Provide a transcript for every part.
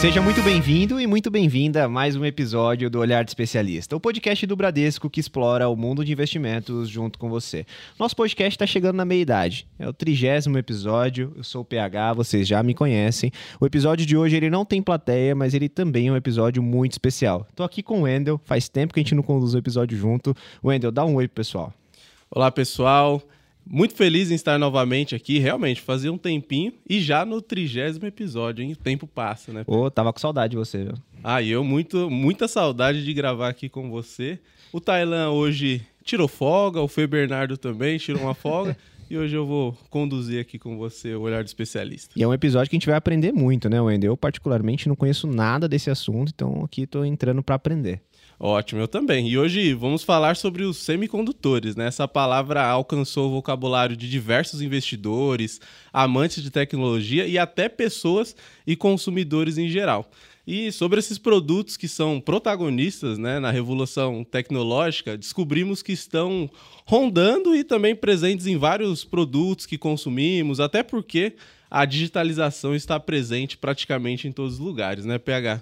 Seja muito bem-vindo e muito bem-vinda a mais um episódio do Olhar de Especialista, o podcast do Bradesco que explora o mundo de investimentos junto com você. Nosso podcast está chegando na meia-idade, é o trigésimo episódio, eu sou o PH, vocês já me conhecem. O episódio de hoje ele não tem plateia, mas ele também é um episódio muito especial. Estou aqui com o Wendel, faz tempo que a gente não conduz o episódio junto. Wendel, dá um oi pro pessoal. Olá, pessoal. Muito feliz em estar novamente aqui, realmente, fazia um tempinho e já no trigésimo episódio, hein? O tempo passa, né? Ô, tava com saudade de você, viu? Ah, eu muito, muita saudade de gravar aqui com você. O Tailan hoje tirou folga, o Fê Bernardo também tirou uma folga. E hoje eu vou conduzir aqui com você o olhar do especialista. E é um episódio que a gente vai aprender muito, né, Wendel? Eu, particularmente, não conheço nada desse assunto, então aqui estou entrando para aprender. Ótimo, eu também. E hoje vamos falar sobre os semicondutores, né? Essa palavra alcançou o vocabulário de diversos investidores, amantes de tecnologia e até pessoas e consumidores em geral. E sobre esses produtos que são protagonistas né, na revolução tecnológica, descobrimos que estão rondando e também presentes em vários produtos que consumimos, até porque a digitalização está presente praticamente em todos os lugares, né, PH?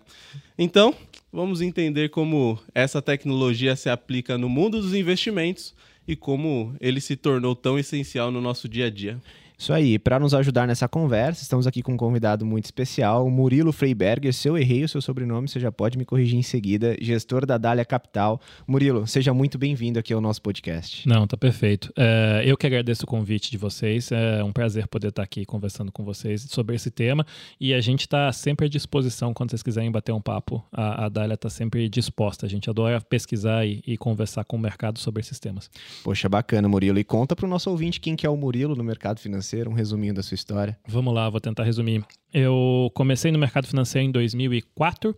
Então, vamos entender como essa tecnologia se aplica no mundo dos investimentos e como ele se tornou tão essencial no nosso dia a dia. Isso aí, para nos ajudar nessa conversa, estamos aqui com um convidado muito especial, o Murilo Freiberger. Se eu errei o seu sobrenome, você já pode me corrigir em seguida, gestor da Dália Capital. Murilo, seja muito bem-vindo aqui ao nosso podcast. Não, tá perfeito. É, eu que agradeço o convite de vocês, é um prazer poder estar aqui conversando com vocês sobre esse tema e a gente está sempre à disposição quando vocês quiserem bater um papo. A, a Dália está sempre disposta, a gente adora pesquisar e, e, conversar com o mercado sobre esses temas. Poxa, bacana, Murilo. E conta para o nosso ouvinte quem que é o Murilo no mercado financeiro financeiro, um resuminho da sua história. Vamos lá, vou tentar resumir. Eu comecei no mercado financeiro em 2004,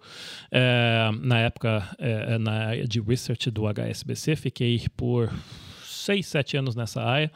é, na época é, na de research do HSBC, fiquei por seis, sete anos nessa área.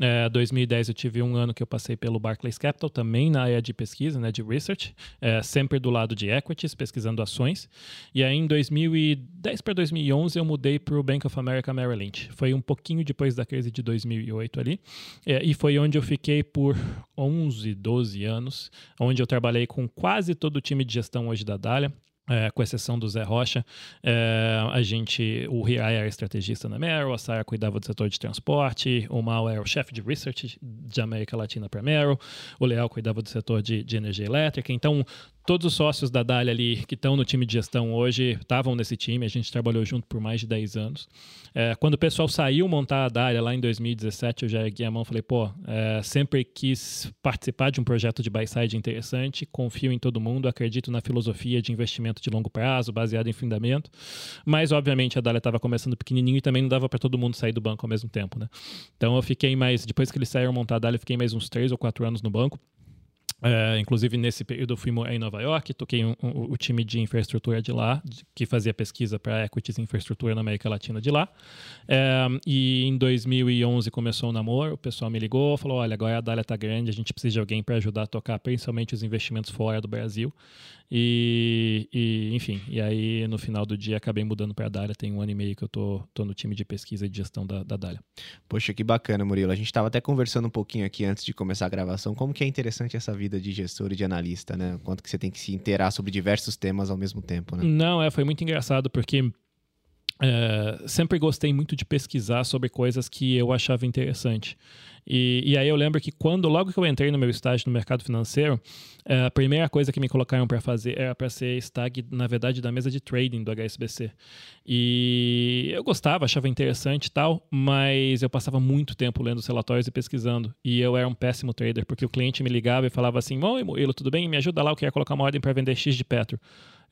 É, 2010 eu tive um ano que eu passei pelo Barclays Capital, também na área de pesquisa, né, de research, é, sempre do lado de equities, pesquisando ações. E aí em 2010 para 2011 eu mudei para o Bank of America Merrill Lynch. Foi um pouquinho depois da crise de 2008 ali. É, e foi onde eu fiquei por 11, 12 anos, onde eu trabalhei com quase todo o time de gestão hoje da Dália. É, com exceção do Zé Rocha, é, a gente, o Riai era estrategista na Merrill, a Sara cuidava do setor de transporte, o Mal era o chefe de research de América Latina para Merrill, o Leal cuidava do setor de, de energia elétrica. Então, todos os sócios da Dália ali que estão no time de gestão hoje estavam nesse time, a gente trabalhou junto por mais de 10 anos. É, quando o pessoal saiu montar a Dália lá em 2017, eu já ergui a mão e falei, pô, é, sempre quis participar de um projeto de buy-side interessante, confio em todo mundo, acredito na filosofia de investimento de longo prazo, baseado em fundamento, mas obviamente a Dália estava começando pequenininho e também não dava para todo mundo sair do banco ao mesmo tempo, né? Então eu fiquei mais, depois que eles saíram montar a Dália, eu fiquei mais uns 3 ou 4 anos no banco, é, inclusive, nesse período, eu fui em Nova York, toquei um, um, o time de infraestrutura de lá, de, que fazia pesquisa para equities e infraestrutura na América Latina de lá. É, e em 2011 começou o namoro, o pessoal me ligou, falou: olha, agora a Dália está grande, a gente precisa de alguém para ajudar a tocar principalmente os investimentos fora do Brasil. E, e, enfim, e aí no final do dia acabei mudando para a Dália. Tem um ano e meio que eu tô, tô no time de pesquisa e de gestão da, da Dália. Poxa, que bacana, Murilo. A gente estava até conversando um pouquinho aqui antes de começar a gravação, como que é interessante essa vida de gestor e de analista, né? Quanto que você tem que se inteirar sobre diversos temas ao mesmo tempo, né? Não, é, foi muito engraçado porque é, sempre gostei muito de pesquisar sobre coisas que eu achava interessante. E, e, aí eu lembro que quando, logo que eu entrei no meu estágio no mercado financeiro, é, a primeira coisa que me colocaram para fazer era para ser stag, na verdade, da mesa de trading do HSBC. E eu gostava, achava interessante e tal, mas eu passava muito tempo lendo os relatórios e pesquisando. E eu era um péssimo trader, porque o cliente me ligava e falava assim: Oi, Murilo, tudo bem? Me ajuda lá, eu quero colocar uma ordem para vender X de Petro.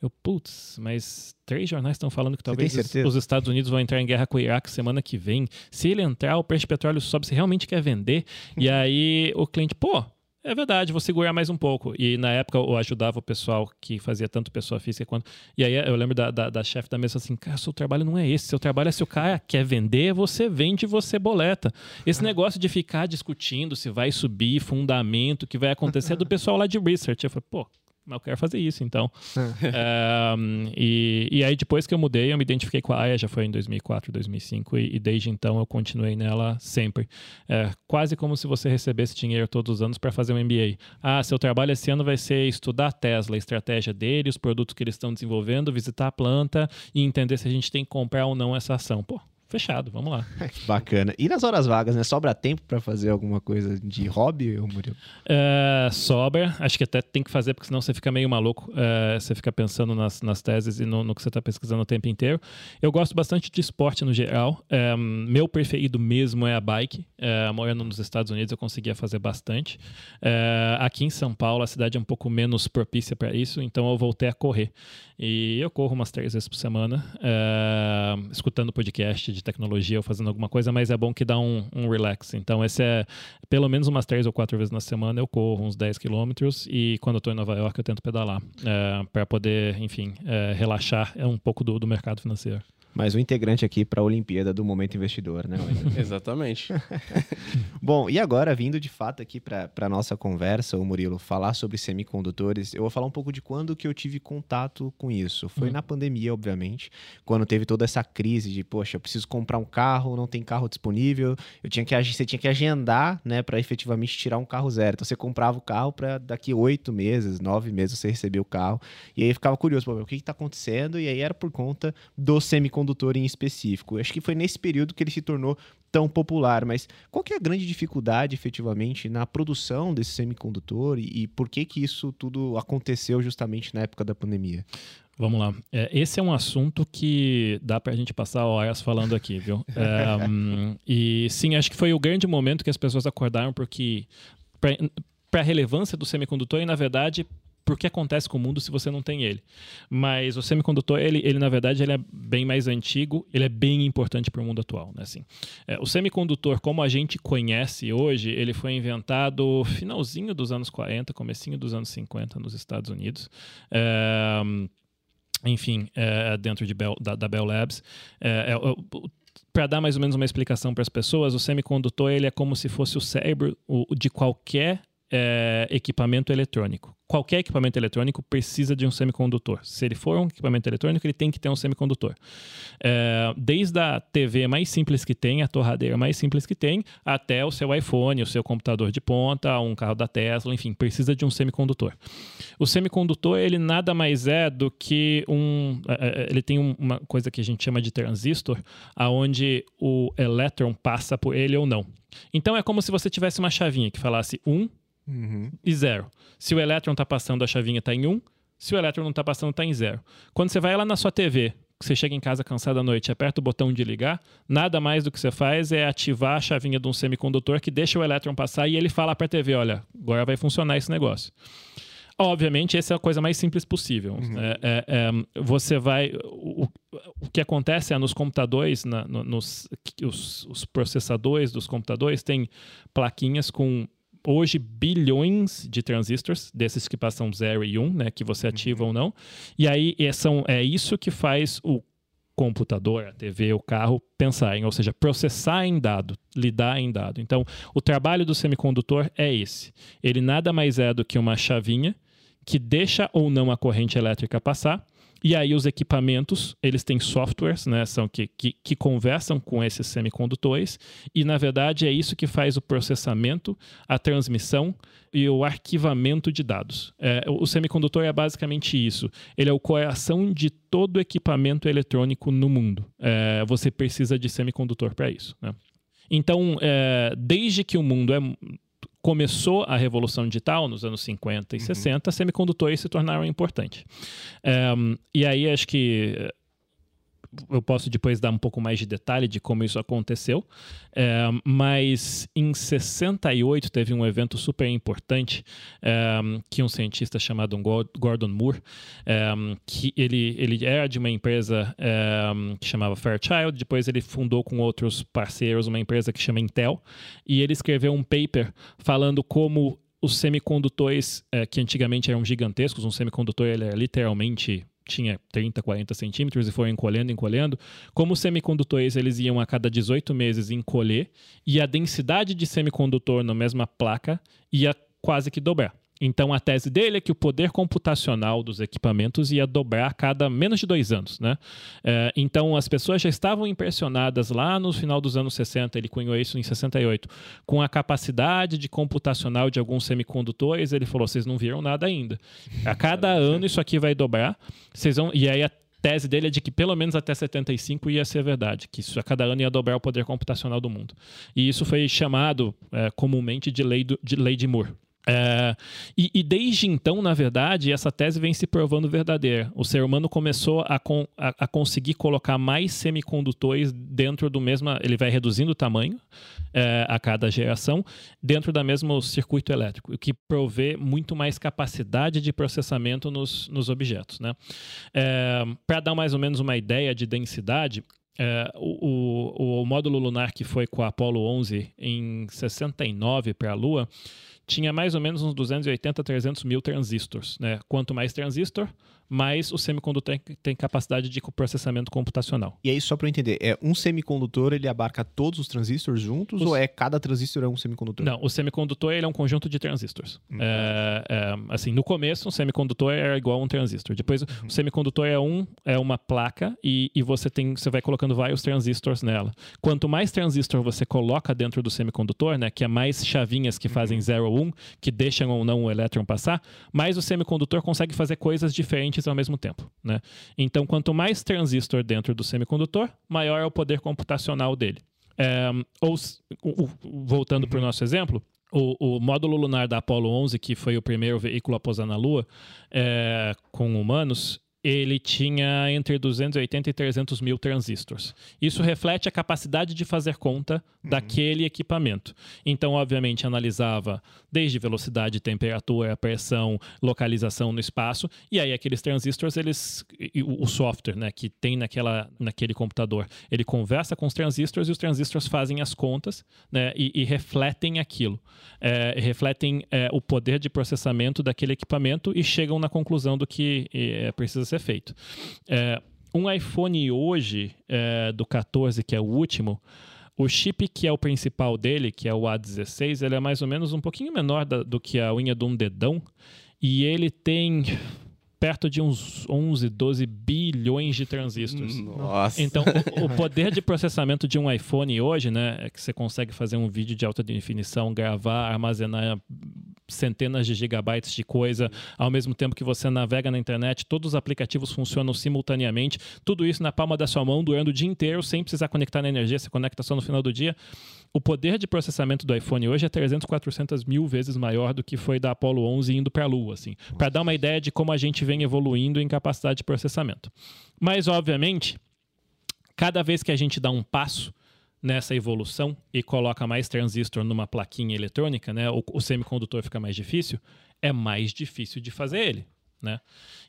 Eu, putz, mas três jornais estão falando que talvez os, os, Estados Unidos vão entrar em guerra com o Iraque semana que vem. Se ele entrar, o preço de petróleo sobe, você realmente quer vender? e aí o cliente, pô, é verdade, vou segurar mais um pouco. E na época eu ajudava o pessoal que fazia tanto pessoa física quanto. E aí eu lembro da, da, da chefe da mesa assim: cara, seu trabalho não é esse. Seu trabalho é se o cara quer vender, você vende, você boleta. Esse negócio de ficar discutindo se vai subir, fundamento, o que vai acontecer é do pessoal lá de research. Eu falei, pô, mas eu quero fazer isso, então. é, e, e aí, depois que eu mudei, eu me identifiquei com a AIA, já foi em 2004, 2005, e, e desde então eu continuei nela sempre. É, quase como se você recebesse dinheiro todos os anos para fazer um MBA. Ah, seu trabalho esse ano vai ser estudar a Tesla, a estratégia dele, os produtos que eles estão desenvolvendo, visitar a planta e entender se a gente tem que comprar ou não essa ação. Pô, fechado, vamos lá. Bacana. E nas horas vagas, né? Sobra tempo para fazer alguma coisa de hobby, Murilo? É, sobra. Acho que até tem que fazer, porque senão você fica meio maluco. É, você fica pensando nas, nas teses e no, no que você está pesquisando o tempo inteiro. Eu gosto bastante de esporte no geral. É, meu preferido mesmo é a bike. É, morando nos Estados Unidos, eu conseguia fazer bastante. É, aqui em São Paulo, a cidade é um pouco menos propícia para isso, então eu voltei a correr. E eu corro umas três vezes por semana, é, escutando podcast de tecnologia ou fazendo alguma coisa, mas é bom que dá um, um, relax. Então, esse é pelo menos umas três ou quatro vezes na semana eu corro uns 10 quilômetros e quando eu estou em Nova York eu tento pedalar é, para poder, enfim, é, relaxar um pouco do, do mercado financeiro mais um integrante aqui para a Olimpíada do Momento Investidor, né? Exatamente. Bom, e agora, vindo de fato aqui para a nossa conversa, o Murilo, falar sobre semicondutores, eu vou falar um pouco de quando que eu tive contato com isso. Foi hum. na pandemia, obviamente, quando teve toda essa crise de, poxa, eu preciso comprar um carro, não tem carro disponível, eu tinha que, você tinha que agendar, né, para efetivamente tirar um carro zero. Então você comprava o carro para daqui oito meses, nove meses você receber o carro. E aí ficava curioso, o que está acontecendo? E aí era por conta do semicondutores condutor em específico. Acho que foi nesse período que ele se tornou tão popular, mas qual que é a grande dificuldade efetivamente na produção desse semicondutor e, e por que que isso tudo aconteceu justamente na época da pandemia? Vamos lá. É, esse é um assunto que dá para a gente passar horas falando aqui, viu? É, um, e sim, acho que foi o grande momento que as pessoas acordaram porque para a relevância do semicondutor e, na verdade, porque acontece com o mundo se você não tem ele. Mas o semicondutor, ele, ele na verdade, ele é bem mais antigo, ele é bem importante para o mundo atual. Né? Assim, é, o semicondutor, como a gente conhece hoje, ele foi inventado finalzinho dos anos 40, comecinho dos anos 50 nos Estados Unidos. É, enfim, é, dentro de Bell, da, da, Bell Labs. É, é para dar mais ou menos uma explicação para as pessoas, o semicondutor ele é como se fosse o cérebro de qualquer é, equipamento eletrônico. Qualquer equipamento eletrônico precisa de um semicondutor. Se ele for um equipamento eletrônico, ele tem que ter um semicondutor. É, desde a TV mais simples que tem, a torradeira mais simples que tem, até o seu iPhone, o seu computador de ponta, um carro da Tesla, enfim, precisa de um semicondutor. O semicondutor, ele nada mais é do que um. É, é, ele tem uma coisa que a gente chama de transistor, aonde o elétron passa por ele ou não. Então é como se você tivesse uma chavinha que falasse 1, um, Uhum. e zero. Se o elétron está passando, a chavinha está em um. Se o elétron não está passando, está em zero. Quando você vai lá na sua TV, você chega em casa cansado à noite, aperta o botão de ligar, nada mais do que você faz é ativar a chavinha de um semicondutor que deixa o elétron passar e ele fala para a TV, olha, agora vai funcionar esse negócio. Obviamente, essa é a coisa mais simples possível. Uhum. É, é, é, você vai. O, o, que acontece é nos computadores, na, no, nos os, os processadores dos computadores têm plaquinhas com hoje bilhões de transistores, desses que passam 0 e 1, um, né, que você ativa uhum. ou não. E aí é, são, é isso que faz o computador, a TV, o carro pensarem, ou seja, processar em dado, lidar em dado. Então, o trabalho do semicondutor é esse. Ele nada mais é do que uma chavinha que deixa ou não a corrente elétrica passar e aí os equipamentos, eles têm softwares, né, são que, que, que, conversam com esses semicondutores e, na verdade, é isso que faz o processamento, a transmissão e o arquivamento de dados. É, o semicondutor é basicamente isso. Ele é o coração de todo equipamento eletrônico no mundo. É, você precisa de semicondutor para isso. Né? Então, é, desde que o mundo é começou a revolução digital nos anos 50 e uhum. 60, semicondutores se tornaram importantes. Um, e aí acho que eu posso depois dar um pouco mais de detalhe de como isso aconteceu, é, mas em 68 teve um evento super importante é, que um cientista chamado Gordon Moore, é, que ele, ele era de uma empresa que chamava Fairchild, depois ele fundou com outros parceiros uma empresa que chama Intel, e ele escreveu um paper falando como os semicondutores, que antigamente eram gigantescos, um semicondutor ele é literalmente tinha 30, 40 centímetros e foi encolhendo, encolhendo. Como os semicondutores eles iam a cada 18 meses encolher e a densidade de semicondutor na mesma placa ia quase que dobrar. Então, a tese dele é que o poder computacional dos equipamentos ia dobrar a cada menos de dois anos. Né? É, então, as pessoas já estavam impressionadas lá no final dos anos 60, ele cunhou isso em 68, com a capacidade de computacional de alguns semicondutores. Ele falou: vocês não viram nada ainda. A cada ano isso aqui vai dobrar. Vocês vão... E aí a tese dele é de que pelo menos até 75 ia ser verdade, que isso a cada ano ia dobrar o poder computacional do mundo. E isso foi chamado é, comumente de lei, do, de lei de Moore. É, e, e, desde então, na verdade, essa tese vem se provando verdadeira. O ser humano começou a, con, a, a conseguir colocar mais semicondutores dentro do mesmo. Ele vai reduzindo o tamanho é, a cada geração, dentro do mesmo circuito elétrico, o que provê muito mais capacidade de processamento nos, nos objetos. Né? É, Para dar mais ou menos uma ideia de densidade, é, o, o, o módulo lunar que foi com a Apollo 11 em 69 para a Lua tinha mais ou menos uns 280, 300 mil transistores. Né? Quanto mais transistor, mais o semicondutor tem capacidade de processamento computacional. E aí, só para eu entender, é um semicondutor, ele abarca todos os transistores juntos os... ou é cada transistor é um semicondutor? Não, o semicondutor ele é um conjunto de transistores. Hum. É, é, assim, no começo, um semicondutor é igual a um transistor. Depois, uhum. o semicondutor é, um, é uma placa e, e você, tem, você vai colocando vários transistores nela. Quanto mais transistor você coloca dentro do semicondutor, né, que é mais chavinhas que fazem 0 ou 1, um, que deixam ou não o elétron passar, mais o semicondutor consegue fazer coisas diferentes ao mesmo tempo. Né? Então, quanto mais transistor dentro do semicondutor, maior é o poder computacional dele. É, ou, voltando para o nosso exemplo, o, o, módulo lunar da Apollo 11, que foi o primeiro veículo a pousar na Lua é, com humanos, ele tinha entre 280 e 300 mil transistores. Isso reflete a capacidade de fazer conta uhum. daquele equipamento. Então, obviamente, analisava desde velocidade, temperatura, pressão, localização no espaço, e aí aqueles transistores, eles, o software né, que tem naquela, naquele computador, ele conversa com os transistores e os transistores fazem as contas né, e, e refletem aquilo. É, refletem é, o poder de processamento daquele equipamento e chegam na conclusão do que é, precisa ser ser feito. É, um iPhone hoje, é, do 14, que é o último, o chip que é o principal dele, que é o A16, ele é mais ou menos um pouquinho menor da, do que a unha de um dedão. E ele tem perto de uns 11, 12 bilhões de transistores. Nossa. Então, o, o, poder de processamento de um iPhone hoje, né, é que você consegue fazer um vídeo de alta definição, gravar, armazenar centenas de gigabytes de coisa, ao mesmo tempo que você navega na internet, todos os aplicativos funcionam simultaneamente, tudo isso na palma da sua mão durante o dia inteiro, sem precisar conectar na energia, você conecta só no final do dia. O poder de processamento do iPhone hoje é 300, 400 mil vezes maior do que foi da Apollo 11 indo para a Lua, assim, para dar uma ideia de como a gente vem evoluindo em capacidade de processamento. Mas, obviamente, cada vez que a gente dá um passo, nessa evolução e coloca mais transistor numa plaquinha eletrônica, né, o, o semicondutor fica mais difícil, é mais difícil de fazer ele. Né?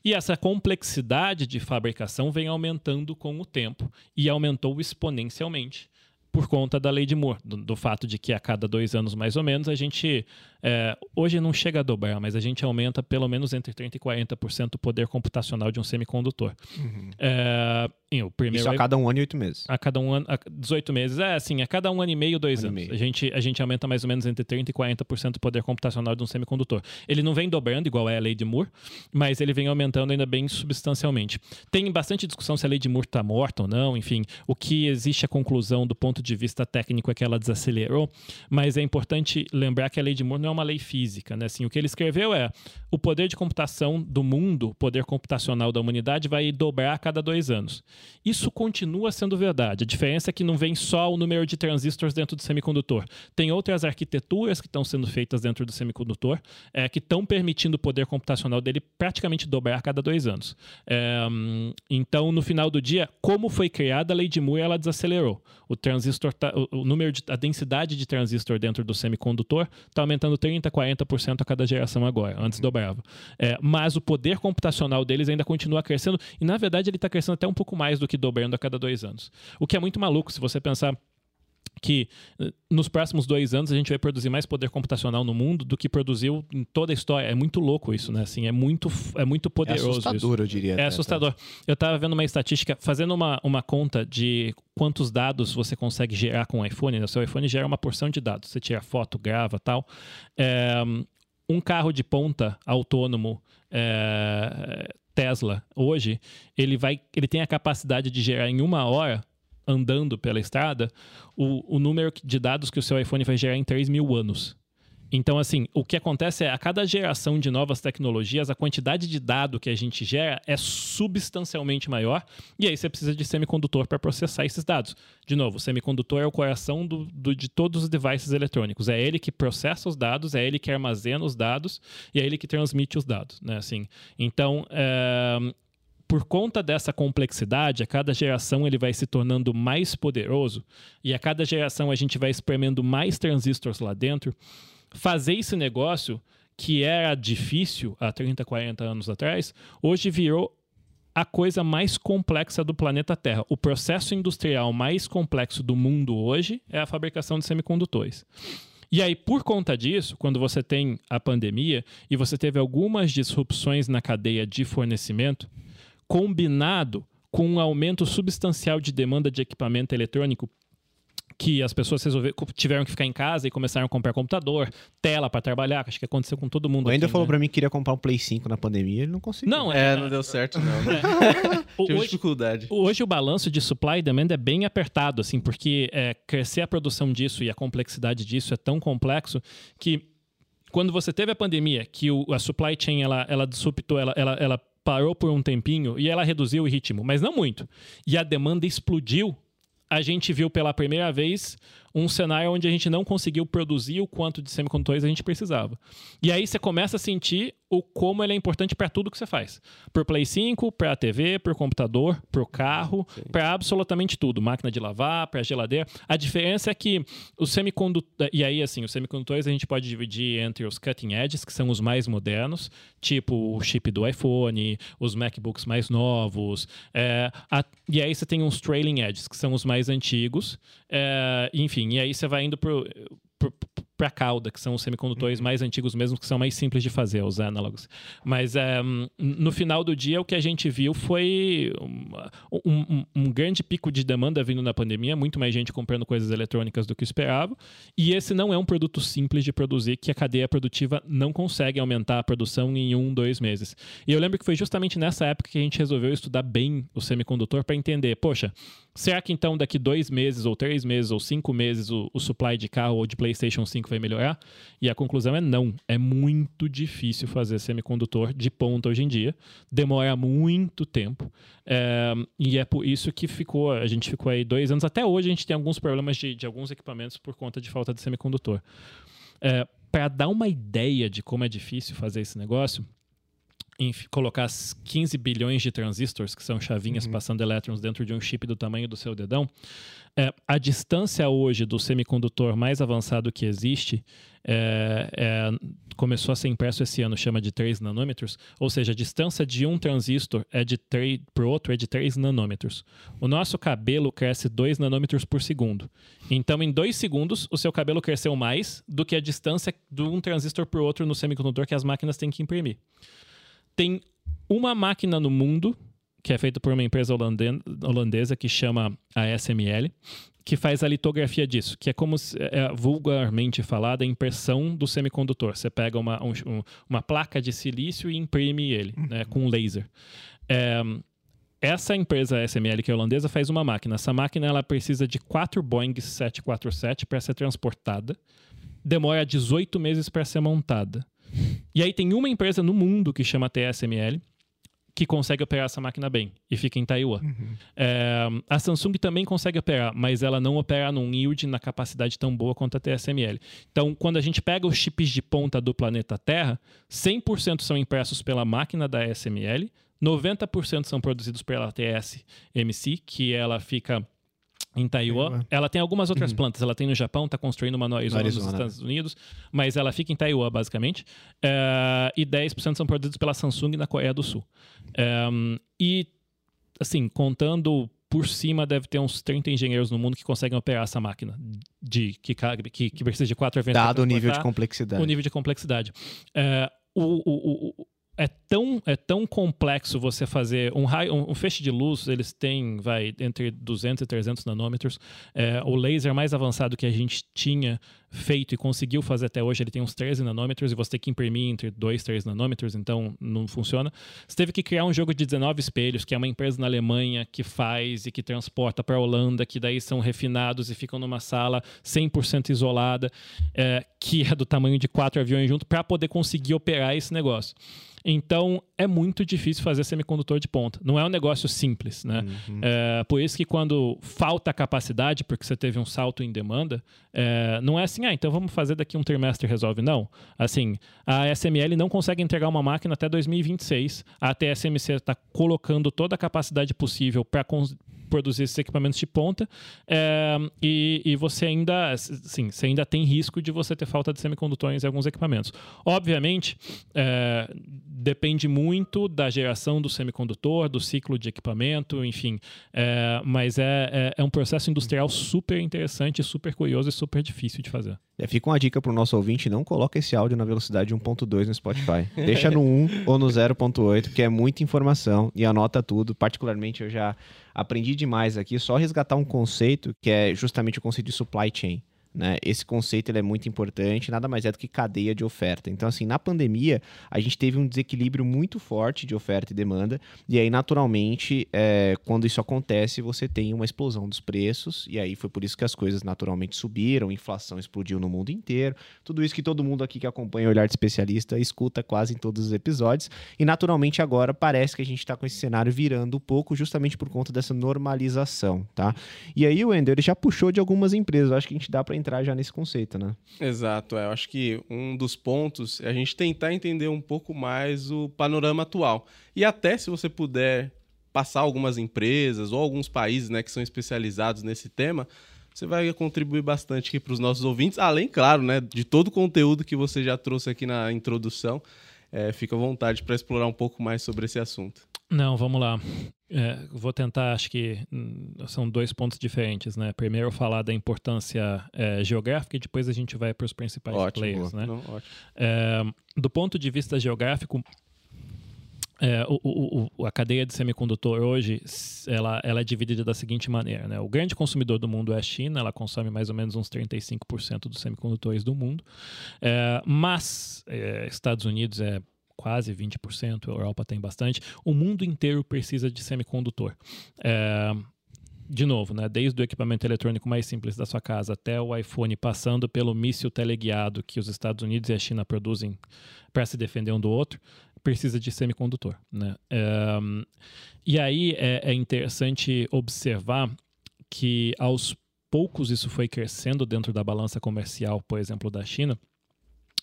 E essa complexidade de fabricação vem aumentando com o tempo e aumentou exponencialmente por conta da lei de Moore, do, do, fato de que a cada dois anos mais ou menos a gente é, hoje não chega a dobrar, mas a gente aumenta pelo menos entre 30% e 40% o poder computacional de um semicondutor. Uhum. É, o primeiro Isso a cada um ano e oito meses. A cada um ano, a 18 meses. É, assim, a cada um ano e meio, dois um anos. Meio. A, gente, a gente aumenta mais ou menos entre 30% e 40% o poder computacional de um semicondutor. Ele não vem dobrando, igual é a lei de Moore, mas ele vem aumentando ainda bem substancialmente. Tem bastante discussão se a lei de Moore está morta ou não, enfim. O que existe a conclusão do ponto de vista técnico é que ela desacelerou, mas é importante lembrar que a lei de Moore não é uma lei física, né? Assim, o que ele escreveu é o poder de computação do mundo, o poder computacional da humanidade vai dobrar a cada dois anos. Isso continua sendo verdade. A diferença é que não vem só o número de transistores dentro do semicondutor. Tem outras arquiteturas que estão sendo feitas dentro do semicondutor é, que estão permitindo o poder computacional dele praticamente dobrar a cada dois anos. É, então, no final do dia, como foi criada a lei de Moore, ela desacelerou. O transistor, tá, o, o número de, a densidade de transistor dentro do semicondutor está aumentando 30, 40% a cada geração agora. Antes dobrava. É, mas o poder computacional deles ainda continua crescendo e, na verdade, ele está crescendo até um pouco mais do que dobrando a cada dois anos. O que é muito maluco se você pensar que eh, nos próximos dois anos a gente vai produzir mais poder computacional no mundo do que produziu em toda a história. É muito louco isso, né? Assim, é muito, é muito poderoso. É assustador, isso. eu diria. É assustador. Tá? Eu estava vendo uma estatística, fazendo uma, uma conta de quantos dados você consegue gerar com o iPhone. Né? O seu iPhone gera uma porção de dados. Você tira foto, grava tal. É, um carro de ponta autônomo é, Tesla hoje, ele vai, ele tem a capacidade de gerar em uma hora andando pela estrada o, o número de dados que o seu iPhone vai gerar em 3 mil anos. Então, assim, o que acontece é a cada geração de novas tecnologias, a quantidade de dado que a gente gera é substancialmente maior, e aí você precisa de semicondutor para processar esses dados. De novo, o semicondutor é o coração do, do, de todos os devices eletrônicos. É ele que processa os dados, é ele que armazena os dados e é ele que transmite os dados. Né? Assim, então, é, por conta dessa complexidade, a cada geração ele vai se tornando mais poderoso e a cada geração a gente vai espremendo mais transistores lá dentro fazer esse negócio que era difícil há 30, 40 anos atrás, hoje virou a coisa mais complexa do planeta Terra. O processo industrial mais complexo do mundo hoje é a fabricação de semicondutores. E aí, por conta disso, quando você tem a pandemia e você teve algumas disrupções na cadeia de fornecimento, combinado com um aumento substancial de demanda de equipamento eletrônico que as pessoas resolveram, tiveram que ficar em casa e começaram a comprar computador, tela para trabalhar, acho que aconteceu com todo mundo. O falou né? para mim que queria comprar um Play 5 na pandemia, ele não conseguiu. Não, É, é, não deu certo, não. né? Tive hoje, dificuldade. hoje o balanço de supply e demand é bem apertado, assim, porque é, crescer a produção disso e a complexidade disso é tão complexo que quando você teve a pandemia, que o, a supply chain ela, ela disruptou, ela, ela, ela parou por um tempinho e ela reduziu o ritmo, mas não muito. E a demanda explodiu. A gente viu pela primeira vez um cenário onde a gente não conseguiu produzir o quanto de semicondutores a gente precisava. E aí você começa a sentir o como ele é importante para tudo que você faz. Por Play 5, para a TV, por computador, para o carro, para absolutamente tudo. Máquina de lavar, para geladeira. A diferença é que os semicondutores... E aí, assim, os semicondutores a gente pode dividir entre os cutting edges, que são os mais modernos, tipo o chip do iPhone, os MacBooks mais novos. é, a- E aí você tem uns trailing edges, que são os mais antigos. é, Enfim, e aí você vai indo pro... para cauda, que são os semicondutores mais antigos mesmo, que são mais simples de fazer, os análogos. Mas hum, no final do dia, o que a gente viu foi um, um- um grande pico de demanda vindo na pandemia, muito mais gente comprando coisas eletrônicas do que esperava. E esse não é um produto simples de produzir, que a cadeia produtiva não consegue aumentar a produção em um, dois meses. E eu lembro que foi justamente nessa época que a gente resolveu estudar bem o semicondutor para entender, poxa, será que então daqui dois meses, ou três meses, ou cinco meses, o, o supply de carro ou de PlayStation 5 vai melhorar? E a conclusão é não. É muito difícil fazer semicondutor de ponta hoje em dia. Demora muito tempo. É, e é por isso que ficou, a gente ficou aí dois anos. Até hoje a gente tem alguns problemas de, de alguns equipamentos por conta de falta de semicondutor. É, Para dar uma ideia de como é difícil fazer esse negócio, colocar as 15 bilhões de transistores, que são chavinhas passando elétrons dentro de um chip do tamanho do seu dedão, é, a distância hoje do semicondutor mais avançado que existe é, é, começou a ser impresso esse ano, chama de 3 nanômetros, ou seja, a distância de um transistor é de para o outro é de 3 nanômetros. O nosso cabelo cresce 2 nanômetros por segundo. Então, em 2 segundos, o seu cabelo cresceu mais do que a distância de um transistor para o outro no semicondutor que as máquinas têm que imprimir tem uma máquina no mundo que é feita por uma empresa holandesa que chama ASML, que faz a litografia disso, que é como se- é vulgarmente falada a impressão do semicondutor. Você pega uma, um- um- uma placa de silício e imprime ele né, com laser. É, essa empresa ASML, que é holandesa, faz uma máquina. Essa máquina ela precisa de quatro Boeing 747 para ser transportada. Demora 18 meses para ser montada. E aí tem uma empresa no mundo que chama TSML que consegue operar essa máquina bem e fica em Taiwan. É, a Samsung também consegue operar, mas ela não opera num yield na capacidade tão boa quanto a TSML. Então, quando a gente pega os chips de ponta do planeta Terra, 100% são impressos pela máquina da SML, 90% são produzidos pela TSMC, que ela fica em Taiwan. Ela tem algumas outras plantas. Ela tem no Japão, está construindo uma no Arizona, nos Arizona. Estados Unidos, mas ela fica em Taiwan, basicamente. É, e 10% são produzidos pela Samsung na Coreia do Sul. É, e, assim, contando por cima, deve ter uns 30 engenheiros no mundo que conseguem operar essa máquina, de, que, que, que precisa de quatro eventos. Dado o nível de complexidade. o nível de complexidade. É, o, o- o- é tão, é tão complexo você fazer um, raio, um, um, feixe de luz, eles têm, vai, entre 200 e 300 nanômetros. É, o laser mais avançado que a gente tinha feito e conseguiu fazer até hoje, ele tem uns 13 nanômetros e você tem que imprimir entre 2 e 3 nanômetros, então não funciona. Você teve que criar um jogo de 19 espelhos, que é uma empresa na Alemanha que faz e que transporta para a Holanda, que daí são refinados e ficam numa sala 100% isolada, é, que é do tamanho de quatro aviões junto, para poder conseguir operar esse negócio. Então, é muito difícil fazer semicondutor de ponta. Não é um negócio simples, né? Uhum. É, por isso que quando falta capacidade, porque você teve um salto em demanda, é, não é assim, ah, então vamos fazer daqui um trimestre resolve. Não. Assim, a SML não consegue entregar uma máquina até 2026. A TSMC está colocando toda a capacidade possível para produzir esses equipamentos de ponta é, e, e, você ainda sim, você ainda tem risco de você ter falta de semicondutores em alguns equipamentos. Obviamente, é, depende muito da geração do semicondutor, do ciclo de equipamento, enfim, é, mas é, é, é um processo industrial super interessante, super curioso e super difícil de fazer. É, fica uma dica para o nosso ouvinte: não coloque esse áudio na velocidade 1.2 no Spotify. Deixa no 1 ou no 0.8, porque é muita informação e anota tudo. Particularmente, eu já aprendi demais aqui, só resgatar um conceito que é justamente o conceito de supply chain. Né? Esse conceito ele é muito importante, nada mais é do que cadeia de oferta. Então, assim, na pandemia, a gente teve um desequilíbrio muito forte de oferta e demanda, e aí, naturalmente, é, quando isso acontece, você tem uma explosão dos preços, e aí foi por isso que as coisas naturalmente subiram, inflação explodiu no mundo inteiro, tudo isso que todo mundo aqui que acompanha o Olhar de Especialista escuta quase em todos os episódios, e naturalmente agora parece que a gente está com esse cenário virando um pouco, justamente por conta dessa normalização, tá? E aí o Ender já puxou de algumas empresas, acho que a gente dá para entrar já nesse conceito, né? Exato, é. Eu acho que um dos pontos é a gente tentar entender um pouco mais o panorama atual. E até se você puder passar algumas empresas ou alguns países né, que são especializados nesse tema, você vai contribuir bastante aqui para os nossos ouvintes, além, claro, né, de todo o conteúdo que você já trouxe aqui na introdução. É, fica à vontade para explorar um pouco mais sobre esse assunto. Não, vamos lá. É, vou tentar, acho que hum, são dois pontos diferentes, né? Primeiro falar da importância é, geográfica e depois a gente vai para os principais ótimo, players, né? Não, é, do ponto de vista geográfico, é, o, o, a cadeia de semicondutor hoje ela, ela é dividida da seguinte maneira: né? o grande consumidor do mundo é a China, ela consome mais ou menos uns 35% dos semicondutores do mundo, é, mas é, Estados Unidos é quase 20%, a Europa tem bastante. O mundo inteiro precisa de semicondutor. É, de novo, né, desde o equipamento eletrônico mais simples da sua casa até o iPhone, passando pelo míssil teleguiado que os Estados Unidos e a China produzem para se defender um do outro, precisa de semicondutor. Né? É, e aí é, é interessante observar que aos poucos isso foi crescendo dentro da balança comercial, por exemplo, da China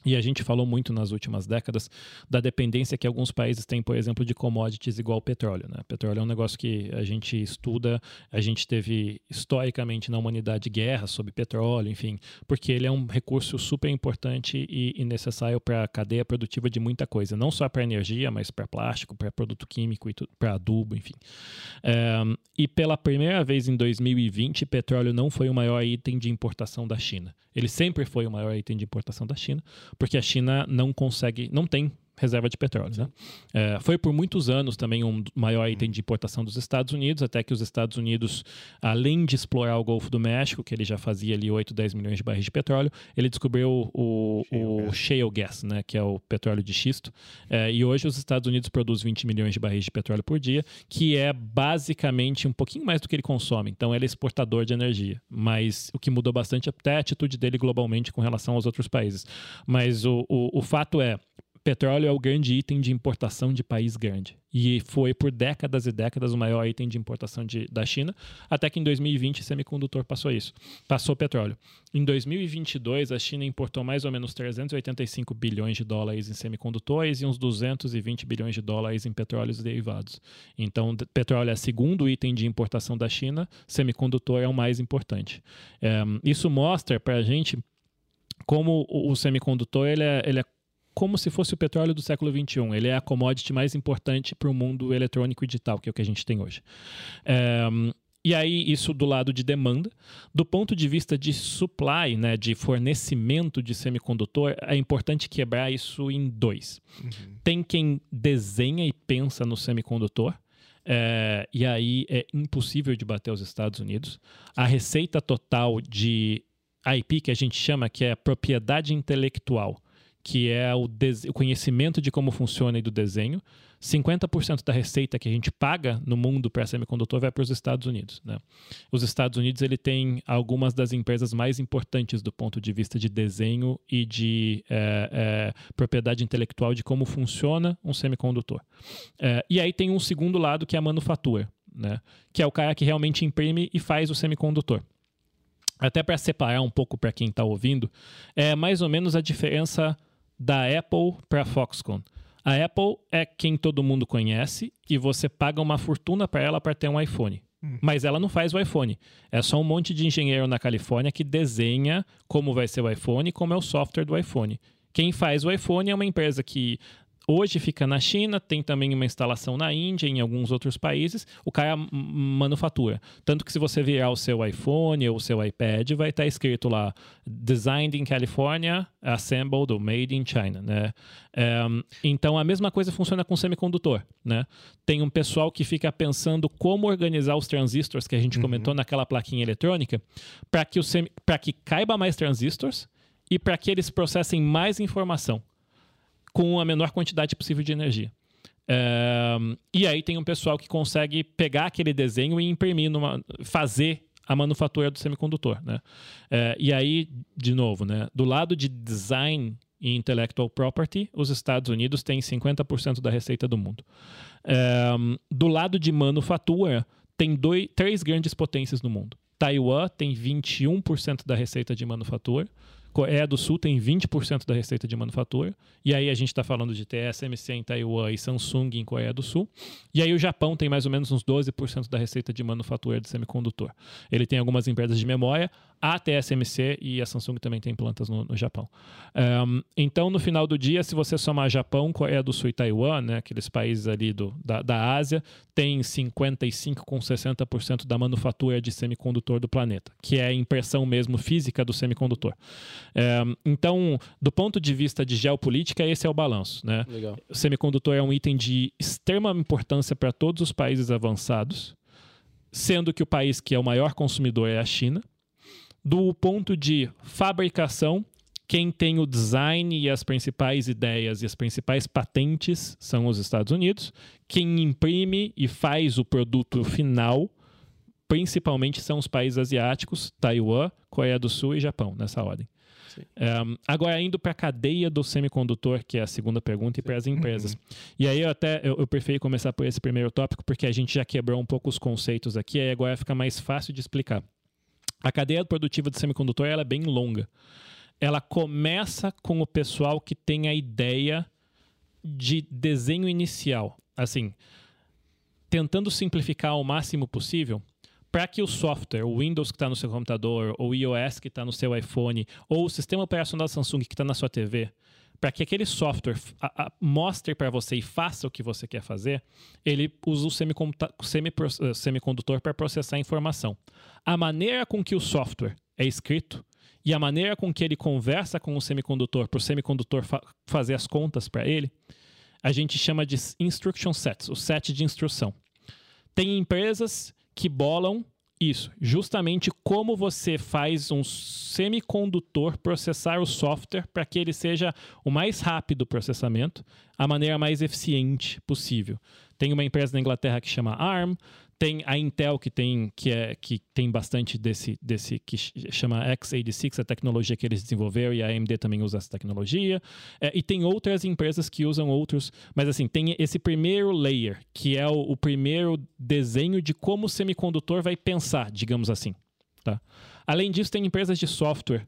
e a gente falou muito nas últimas décadas da dependência que alguns países têm, por exemplo, de commodities igual petróleo. Né? Petróleo é um negócio que a gente estuda, a gente teve historicamente na humanidade guerras sobre petróleo, enfim, porque ele é um recurso super importante e, necessário para a cadeia produtiva de muita coisa, não só para energia, mas para plástico, para produto químico para adubo, enfim. É, e pela primeira vez em 2020, petróleo não foi o maior item de importação da China. Ele sempre foi o maior item de importação da China, porque a China não consegue, não tem reserva de petróleo. Né? É, foi por muitos anos também um maior item de importação dos Estados Unidos, até que os Estados Unidos, além de explorar o Golfo do México, que ele já fazia ali 8, 10 milhões de barris de petróleo, ele descobriu o, shale, o gas. shale gas, né, que é o petróleo de xisto. É, e hoje os Estados Unidos produzem 20 milhões de barris de petróleo por dia, que é basicamente um pouquinho mais do que ele consome. Então ele é exportador de energia. Mas o que mudou bastante é até a atitude dele globalmente com relação aos outros países. Mas o, o, o fato é, petróleo é o grande item de importação de país grande. E foi por décadas e décadas o maior item de importação de, da China, até que em 2020 semicondutor passou isso, passou petróleo. Em 2022, a China importou mais ou menos 385 bilhões de dólares em semicondutores e uns 220 bilhões de dólares em petróleos derivados. Então, petróleo é o segundo item de importação da China, semicondutor é o mais importante. É, isso mostra para a gente como o semicondutor ele é, ele é como se fosse o petróleo do século XXI. Ele é a commodity mais importante para o mundo eletrônico e digital, que é o que a gente tem hoje. É, e aí, isso do lado de demanda. Do ponto de vista de supply, né, de fornecimento de semicondutor, é importante quebrar isso em dois. Uhum. Tem quem desenha e pensa no semicondutor, é, e aí é impossível de bater os Estados Unidos. A receita total de IP, que a gente chama, que é propriedade intelectual, que é o, o conhecimento de como funciona e do desenho, 50% da receita que a gente paga no mundo para semicondutor vai para os Estados Unidos. Né? Os Estados Unidos ele tem algumas das empresas mais importantes do ponto de vista de desenho e de é, é, propriedade intelectual de como funciona um semicondutor. É, e aí tem um segundo lado que é a manufatura, né? que é o cara que realmente imprime e faz o semicondutor até para separar um pouco para quem está ouvindo, é mais ou menos a diferença da Apple para a Foxconn. A Apple é quem todo mundo conhece e você paga uma fortuna para ela para ter um iPhone. Hum. Mas ela não faz o iPhone. É só um monte de engenheiro na Califórnia que desenha como vai ser o iPhone e como é o software do iPhone. Quem faz o iPhone é uma empresa que Hoje fica na China, tem também uma instalação na Índia, em alguns outros países. O cara manufatura. Tanto que se você virar o seu iPhone ou o seu iPad, vai estar escrito lá Designed in California, Assembled ou Made in China. Né? É, então a mesma coisa funciona com semicondutor. Né? Tem um pessoal que fica pensando como organizar os transistores que a gente uhum. comentou naquela plaquinha eletrônica para que, que caiba mais transistores e para que eles processem mais informação com a menor quantidade possível de energia. É, e aí tem um pessoal que consegue pegar aquele desenho e imprimir, numa, fazer a manufatura do semicondutor. Né? É, e aí, de novo, né, do lado de design e intellectual property, os Estados Unidos têm 50% da receita do mundo. É, do lado de manufatura, tem dois, três grandes potências no mundo. Taiwan tem 21% da receita de manufatura. Coreia do Sul tem 20% da receita de manufatura. E aí a gente está falando de TSMC em Taiwan e Samsung em Coreia do Sul. E aí o Japão tem mais ou menos uns 12% da receita de manufatura de semicondutor. Ele tem algumas empresas de memória, a TSMC e a Samsung também tem plantas no, no Japão. Um, então, no final do dia, se você somar Japão, Coreia do Sul e Taiwan, né, aqueles países ali do, da, da Ásia, tem 55% com 60% da manufatura de semicondutor do planeta, que é a impressão mesmo física do semicondutor. Um, então, do ponto de vista de geopolítica, esse é o balanço. Né? Legal. O semicondutor é um item de extrema importância para todos os países avançados, sendo que o país que é o maior consumidor é a China do ponto de fabricação, quem tem o design e as principais ideias e as principais patentes são os Estados Unidos. Quem imprime e faz o produto final, principalmente, são os países asiáticos, Taiwan, Coreia do Sul e Japão, nessa ordem. Um, agora, indo para a cadeia do semicondutor, que é a segunda pergunta, e para as empresas. Uhum. E aí, eu até eu, eu prefiro começar por esse primeiro tópico, porque a gente já quebrou um pouco os conceitos aqui, aí agora fica mais fácil de explicar. A cadeia produtiva de semicondutor ela é bem longa. Ela começa com o pessoal que tem a ideia de desenho inicial. Assim, tentando simplificar ao máximo possível, para que o software, o Windows que está no seu computador, ou o iOS que está no seu iPhone, ou o sistema operacional da Samsung que está na sua TV, para que aquele software a, a, mostre para você e faça o que você quer fazer, ele usa o eh, semicondutor para processar a informação. A maneira com que o software é escrito e a maneira com que ele conversa com o semicondutor para o semicondutor fa fazer as contas para ele, a gente chama de instruction sets, o set de instrução. Tem empresas que bolam isso, justamente como você faz um semicondutor processar o software para que ele seja o mais rápido processamento, a maneira mais eficiente possível. Tem uma empresa na Inglaterra que chama ARM, tem a Intel que tem, que é, que tem bastante desse, desse que chama x86, a tecnologia que eles desenvolveram, e a AMD também usa essa tecnologia. É, e tem outras empresas que usam outros, mas assim, tem esse primeiro layer, que é o, o primeiro desenho de como o semicondutor vai pensar, digamos assim. Tá? Além disso, tem empresas de software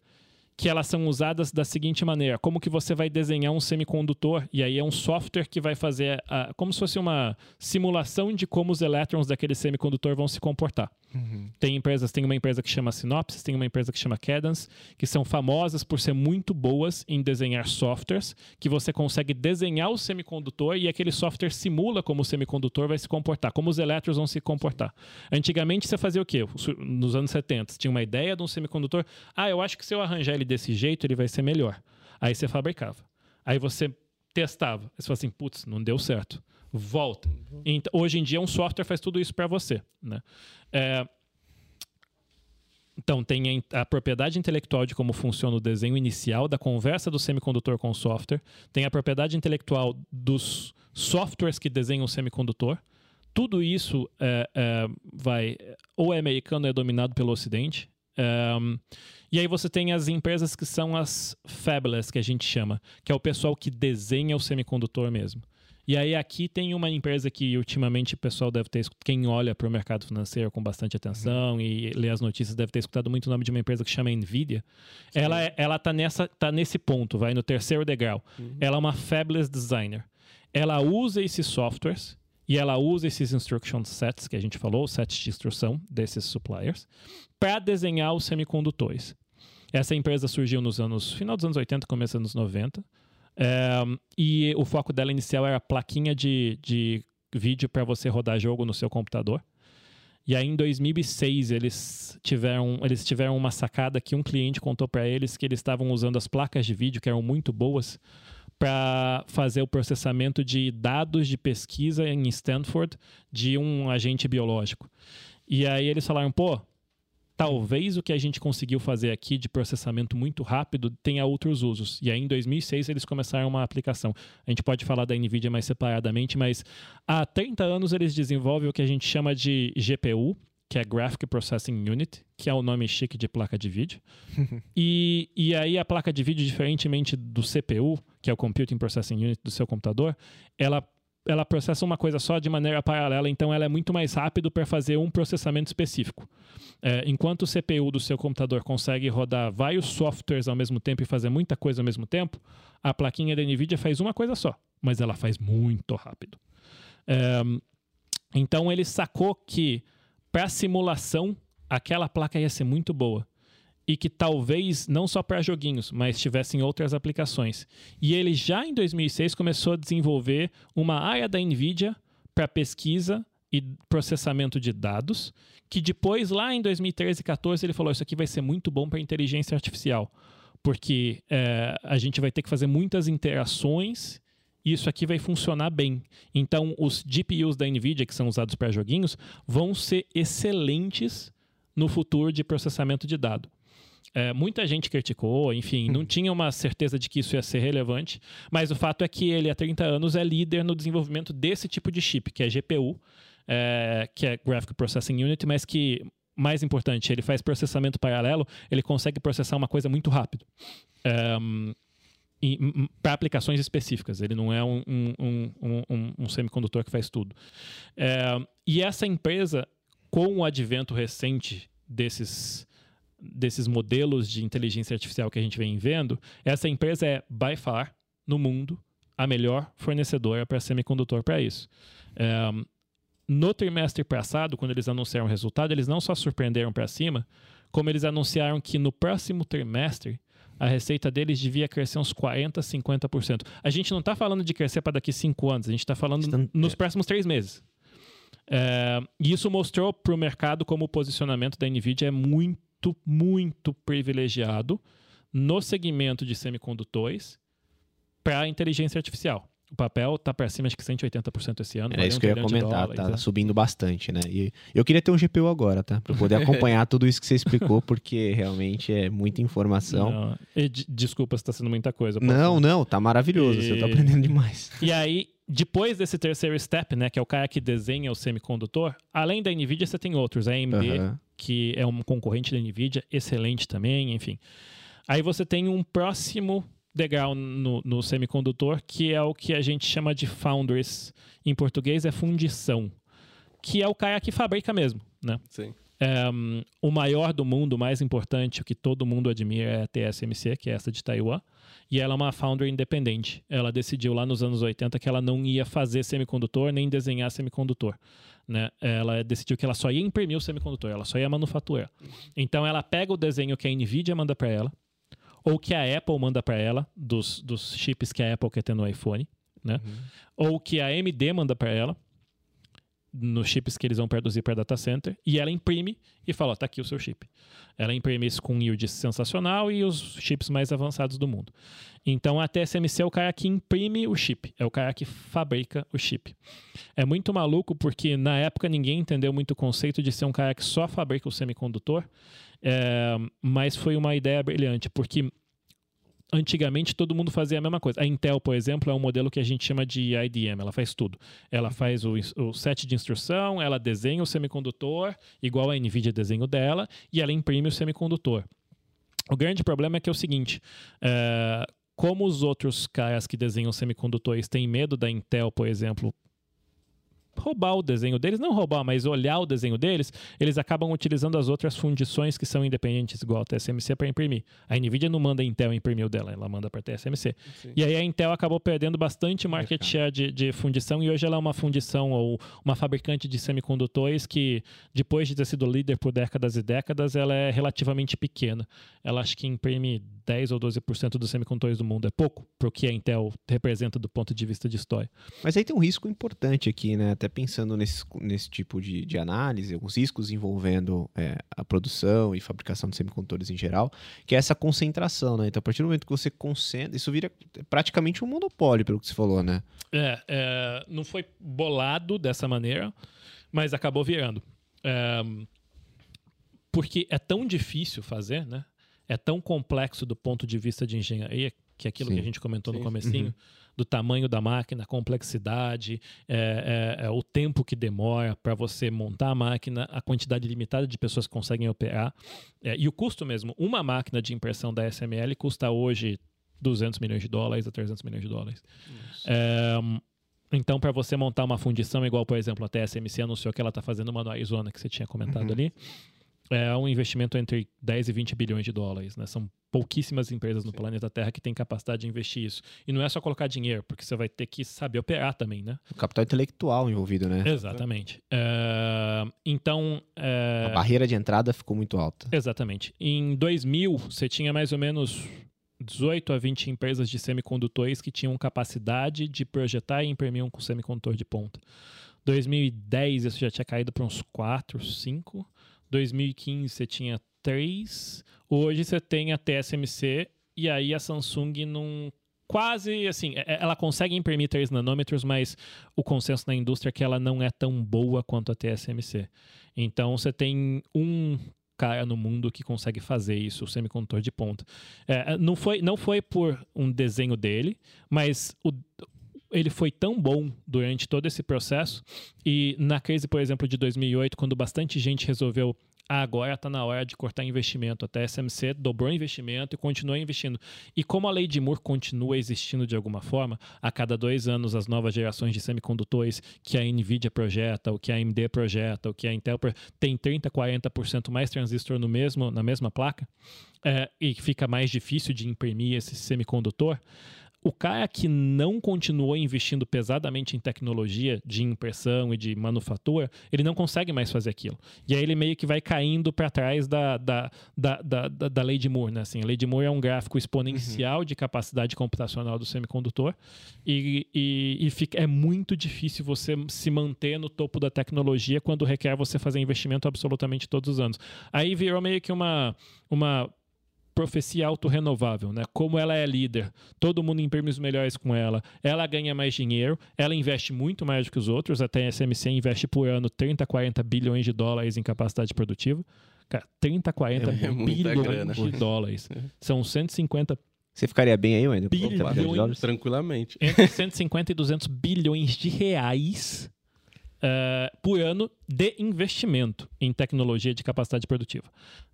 que elas são usadas da seguinte maneira: como que você vai desenhar um semicondutor e aí é um software que vai fazer a, como se fosse uma simulação de como os elétrons daquele semicondutor vão se comportar. Uhum. Tem empresas, tem uma empresa que chama Synopsys, tem uma empresa que chama Cadence, que são famosas por ser muito boas em desenhar softwares, que você consegue desenhar o semicondutor e aquele software simula como o semicondutor vai se comportar, como os elétrons vão se comportar. Antigamente você fazia o quê? Nos anos 70, tinha uma ideia de um semicondutor, ah, eu acho que se eu arranjar ele desse jeito, ele vai ser melhor. Aí você fabricava. Aí você testava. Aí você fala assim, putz, não deu certo volta. Então, hoje em dia, um software faz tudo isso para você. Né? É, então, tem a propriedade intelectual de como funciona o desenho inicial da conversa do semicondutor com o software, tem a propriedade intelectual dos softwares que desenham o semicondutor. Tudo isso é, é, vai ou é americano ou é dominado pelo Ocidente. É, e aí você tem as empresas que são as fabless, que a gente chama, que é o pessoal que desenha o semicondutor mesmo. E aí aqui tem uma empresa que ultimamente o pessoal deve ter, quem olha para o mercado financeiro com bastante atenção uhum. e lê as notícias deve ter escutado muito o nome de uma empresa que chama Nvidia. Sim. Ela é, ela tá nessa tá nesse ponto, vai no terceiro degrau. Uhum. Ela é uma fabless designer. Ela usa esses softwares e ela usa esses instruction sets que a gente falou, sets de instrução desses suppliers, para desenhar os semicondutores. Essa empresa surgiu nos anos final dos anos 80, começo dos anos 90 é, e o foco dela inicial era plaquinha de, de vídeo para você rodar jogo no seu computador. E aí em 2006 eles tiveram, eles tiveram uma sacada que um cliente contou para eles que eles estavam usando as placas de vídeo que eram muito boas para fazer o processamento de dados de pesquisa em Stanford de um agente biológico. E aí eles falaram, pô, talvez o que a gente conseguiu fazer aqui de processamento muito rápido tenha outros usos. E aí, em 2006, eles começaram uma aplicação. A gente pode falar da NVIDIA mais separadamente, mas há 30 anos eles desenvolvem o que a gente chama de GPU, que é Graphic Processing Unit, que é o nome chique de placa de vídeo. e, e aí a placa de vídeo, diferentemente do CPU, que é o Computing Processing Unit do seu computador, ela ela processa uma coisa só de maneira paralela, então ela é muito mais rápido para fazer um processamento específico. É, enquanto o CPU do seu computador consegue rodar vários softwares ao mesmo tempo e fazer muita coisa ao mesmo tempo, a plaquinha da NVIDIA faz uma coisa só, mas ela faz muito rápido. É, então ele sacou que para simulação aquela placa ia ser muito boa e que talvez não só para joguinhos, mas tivessem outras aplicações. E ele já em 2006 começou a desenvolver uma área da Nvidia para pesquisa e processamento de dados, que depois lá em 2013 e 2014 ele falou isso aqui vai ser muito bom para inteligência artificial, porque é, a gente vai ter que fazer muitas interações e isso aqui vai funcionar bem. Então, os GPUs da NVIDIA, que são usados para joguinhos, vão ser excelentes no futuro de processamento de dado. É, muita gente criticou, enfim, não tinha uma certeza de que isso ia ser relevante, mas o fato é que ele, há 30 anos, é líder no desenvolvimento desse tipo de chip, que é GPU, é, que é Graphic Processing Unit, mas que, mais importante, ele faz processamento paralelo, ele consegue processar uma coisa muito rápido. É, para aplicações específicas. Ele não é um, um, um, um semicondutor que faz tudo. É, e essa empresa, com o advento recente desses desses modelos de inteligência artificial que a gente vem vendo, essa empresa é, by far, no mundo, a melhor fornecedora para semicondutor para isso. É, no trimestre passado, quando eles anunciaram o resultado, eles não só surpreenderam para cima, como eles anunciaram que no próximo trimestre a receita deles devia crescer uns 40%, 50%. A gente não está falando de crescer para daqui cinco anos, a gente está falando Estão... nos é. próximos três meses. É, e isso mostrou para o mercado como o posicionamento da NVIDIA é muito muito, muito privilegiado no segmento de semicondutores para inteligência artificial. O papel está para cima, acho que 180% esse ano. É isso que eu ia comentar, está tá subindo bastante, né? E eu queria ter um GPU agora, tá? Para poder acompanhar tudo isso que você explicou, porque realmente é muita informação. Não, e, desculpa se está sendo muita coisa. Não, não, tá maravilhoso, e... você está aprendendo demais. E aí, depois desse terceiro step, né, que é o cara que desenha o semicondutor, além da NVIDIA, você tem outros. A AMD, uhum. que é um concorrente da NVIDIA, excelente também, enfim. Aí você tem um próximo degrau no, no semicondutor, que é o que a gente chama de foundries. Em português é fundição. Que é o cara que fabrica mesmo, né? Sim. Um, o maior do mundo, o mais importante, o que todo mundo admira é a TSMC, que é essa de Taiwan. E ela é uma founder independente. Ela decidiu lá nos anos 80 que ela não ia fazer semicondutor nem desenhar semicondutor. né, ela decidiu que ela só ia imprimir o semicondutor, ela só ia manufaturar. Então ela pega o desenho que a Nvidia manda para ela, ou que a Apple manda para ela, dos, dos chips que a Apple quer ter no iPhone, né? Uhum. Ou que a AMD manda para ela, nos chips que eles vão produzir para data center, e ela imprime e fala: ó, tá aqui o seu chip. Ela imprime isso com um yield sensacional e os chips mais avançados do mundo. Então a TSMC é o cara que imprime o chip, é o cara que fabrica o chip. É muito maluco porque na época ninguém entendeu muito o conceito de ser um cara que só fabrica o semicondutor, é, mas foi uma ideia brilhante, porque antigamente todo mundo fazia a mesma coisa. A Intel, por exemplo, é um modelo que a gente chama de IDM, ela faz tudo. Ela faz o, o set de instrução, ela desenha o semicondutor, igual a NVIDIA desenha o dela, e ela imprime o semicondutor. O grande problema é que é o seguinte: é, como os outros caras que desenham semicondutores têm medo da Intel, por exemplo, roubar o desenho deles, não roubar, mas olhar o desenho deles, eles acabam utilizando as outras fundições que são independentes, igual a TSMC, para imprimir. A NVIDIA não manda a Intel imprimir o dela, ela manda para a TSMC. Sim. E aí a Intel acabou perdendo bastante market share de, de, fundição e hoje ela é uma fundição ou uma fabricante de semicondutores que, depois de ter sido líder por décadas e décadas, ela é relativamente pequena. Ela acho que imprime 10 ou 12% dos semicondutores do mundo. É pouco para o que a Intel representa do ponto de vista de história. Mas aí tem um risco importante aqui, né? Até pensando nesse, nesse tipo de, de análise, alguns riscos envolvendo é, a produção e fabricação de semicondutores em geral, que é essa concentração, né? Então, a partir do momento que você concentra, isso vira praticamente um monopólio, pelo que você falou, né? É, é não foi bolado dessa maneira, mas acabou virando. É, porque é tão difícil fazer, né? É tão complexo do ponto de vista de engenharia, que é aquilo sim. que a gente comentou sim. no comecinho, uhum. do tamanho da máquina, a complexidade, é, é, é o tempo que demora para você montar a máquina, a quantidade limitada de pessoas que conseguem operar, é, e o custo mesmo. Uma máquina de impressão da SML custa hoje 200 milhões de dólares a 300 milhões de dólares. É, então, para você montar uma fundição, igual, por exemplo, a TSMC anunciou que ela está fazendo uma no Arizona, que você tinha comentado uhum. ali, é um investimento entre 10 e 20 bilhões de dólares. Né? São pouquíssimas empresas no Sim. planeta Terra que têm capacidade de investir isso. E não é só colocar dinheiro, porque você vai ter que saber operar também, né? O capital intelectual envolvido, né? Exatamente. É... Então... É... A barreira de entrada ficou muito alta. Exatamente. Em 2000, você tinha mais ou menos 18 a 20 empresas de semicondutores que tinham capacidade de projetar e imprimir um semicondutor de ponta. 2010, isso já tinha caído para uns 4, 5. 2015 você tinha três, hoje você tem a TSMC e aí a Samsung não quase assim, é, é, ela consegue imprimir 3 nanômetros, mas o consenso na indústria é que ela não é tão boa quanto a TSMC. Então você tem um cara no mundo que consegue fazer isso, o semicondutor de ponta. É, não, foi, não foi por um desenho dele, mas o, ele foi tão bom durante todo esse processo e na crise, por exemplo, de 2008, quando bastante gente resolveu ah, agora está na hora de cortar investimento. Até a SMC dobrou investimento e continua investindo. E como a lei de Moore continua existindo de alguma forma, a cada dois anos as novas gerações de semicondutores que a NVIDIA projeta, o que a AMD projeta, o que a Intel tem 30%, 40% mais transistor no mesmo, na mesma placa, é, e fica mais difícil de imprimir esse semicondutor, o cara que não continuou investindo pesadamente em tecnologia de impressão e de manufatura, ele não consegue mais fazer aquilo. E aí ele meio que vai caindo para trás da, da, da, da, da lei de Moore. Né? Assim, a lei de Moore é um gráfico exponencial uhum. de capacidade computacional do semicondutor e, e, e fica, é muito difícil você se manter no topo da tecnologia quando requer você fazer investimento absolutamente todos os anos. Aí virou meio que uma, uma profecia autorrenovável, né? Como ela é líder, todo mundo imprime os melhores com ela, ela ganha mais dinheiro, ela investe muito mais do que os outros, até a SMC investe por ano 30, 40 bilhões de dólares em capacidade produtiva. Cara, 30, 40 é, bilhões grana. de dólares. É. São 150 você ficaria bem aí, Wendel? Bilhões, tranquilamente. Entre 150 e 200 bilhões de reais uh, por ano de investimento em tecnologia de capacidade produtiva.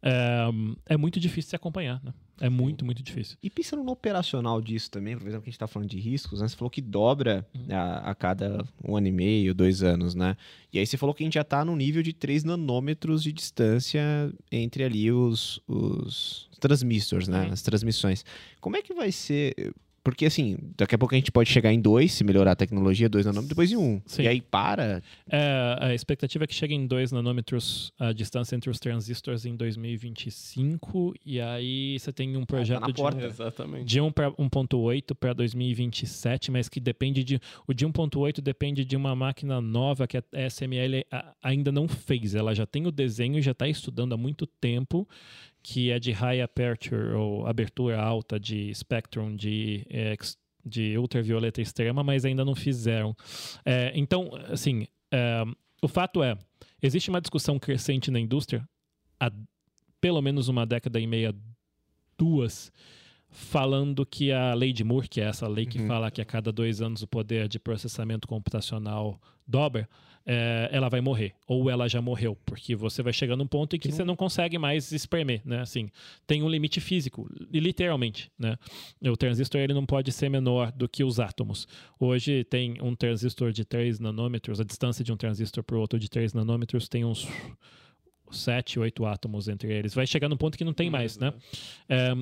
Uh, é muito difícil se acompanhar, né? É muito, muito difícil. E pensando no operacional disso também, por exemplo, que a gente está falando de riscos, né? Você falou que dobra uhum. a, a, cada um ano e meio, dois anos, né? E aí você falou que a gente já está no nível de 3 nanômetros de distância entre ali os, os transmissors, né? Uhum. As transmissões. Como é que vai ser Porque assim, daqui a pouco a gente pode chegar em dois, se melhorar a tecnologia, dois nanômetros, depois em um. Sim. E aí para. É, a expectativa é que chegue em 2 nanômetros a distância entre os transistores em 2025, e aí você tem um projeto na de, porta. Exatamente. de 1 para 1.8 para 2027, mas que depende de. O de 1.8 depende de uma máquina nova que a SML ainda não fez. Ela já tem o desenho e já está estudando há muito tempo, que é de high aperture, ou abertura alta de spectrum de. ex- de ultravioleta extrema, mas ainda não fizeram. É, então, assim, é, o fato é, existe uma discussão crescente na indústria há pelo menos uma década e meia, duas, falando que a lei de Moore, que é essa lei que Uhum. fala que a cada dois anos o poder de processamento computacional dobra, é, ela vai morrer. Ou ela já morreu, porque você vai chegar num ponto em que você não consegue mais espremer, né? Assim, tem um limite físico, li- literalmente, né? O transistor ele não pode ser menor do que os átomos. Hoje tem um transistor de 3 nanômetros, a distância de um transistor para o outro de 3 nanômetros tem uns 7, 8 átomos entre eles. Vai chegar num ponto que não tem mais, né? É,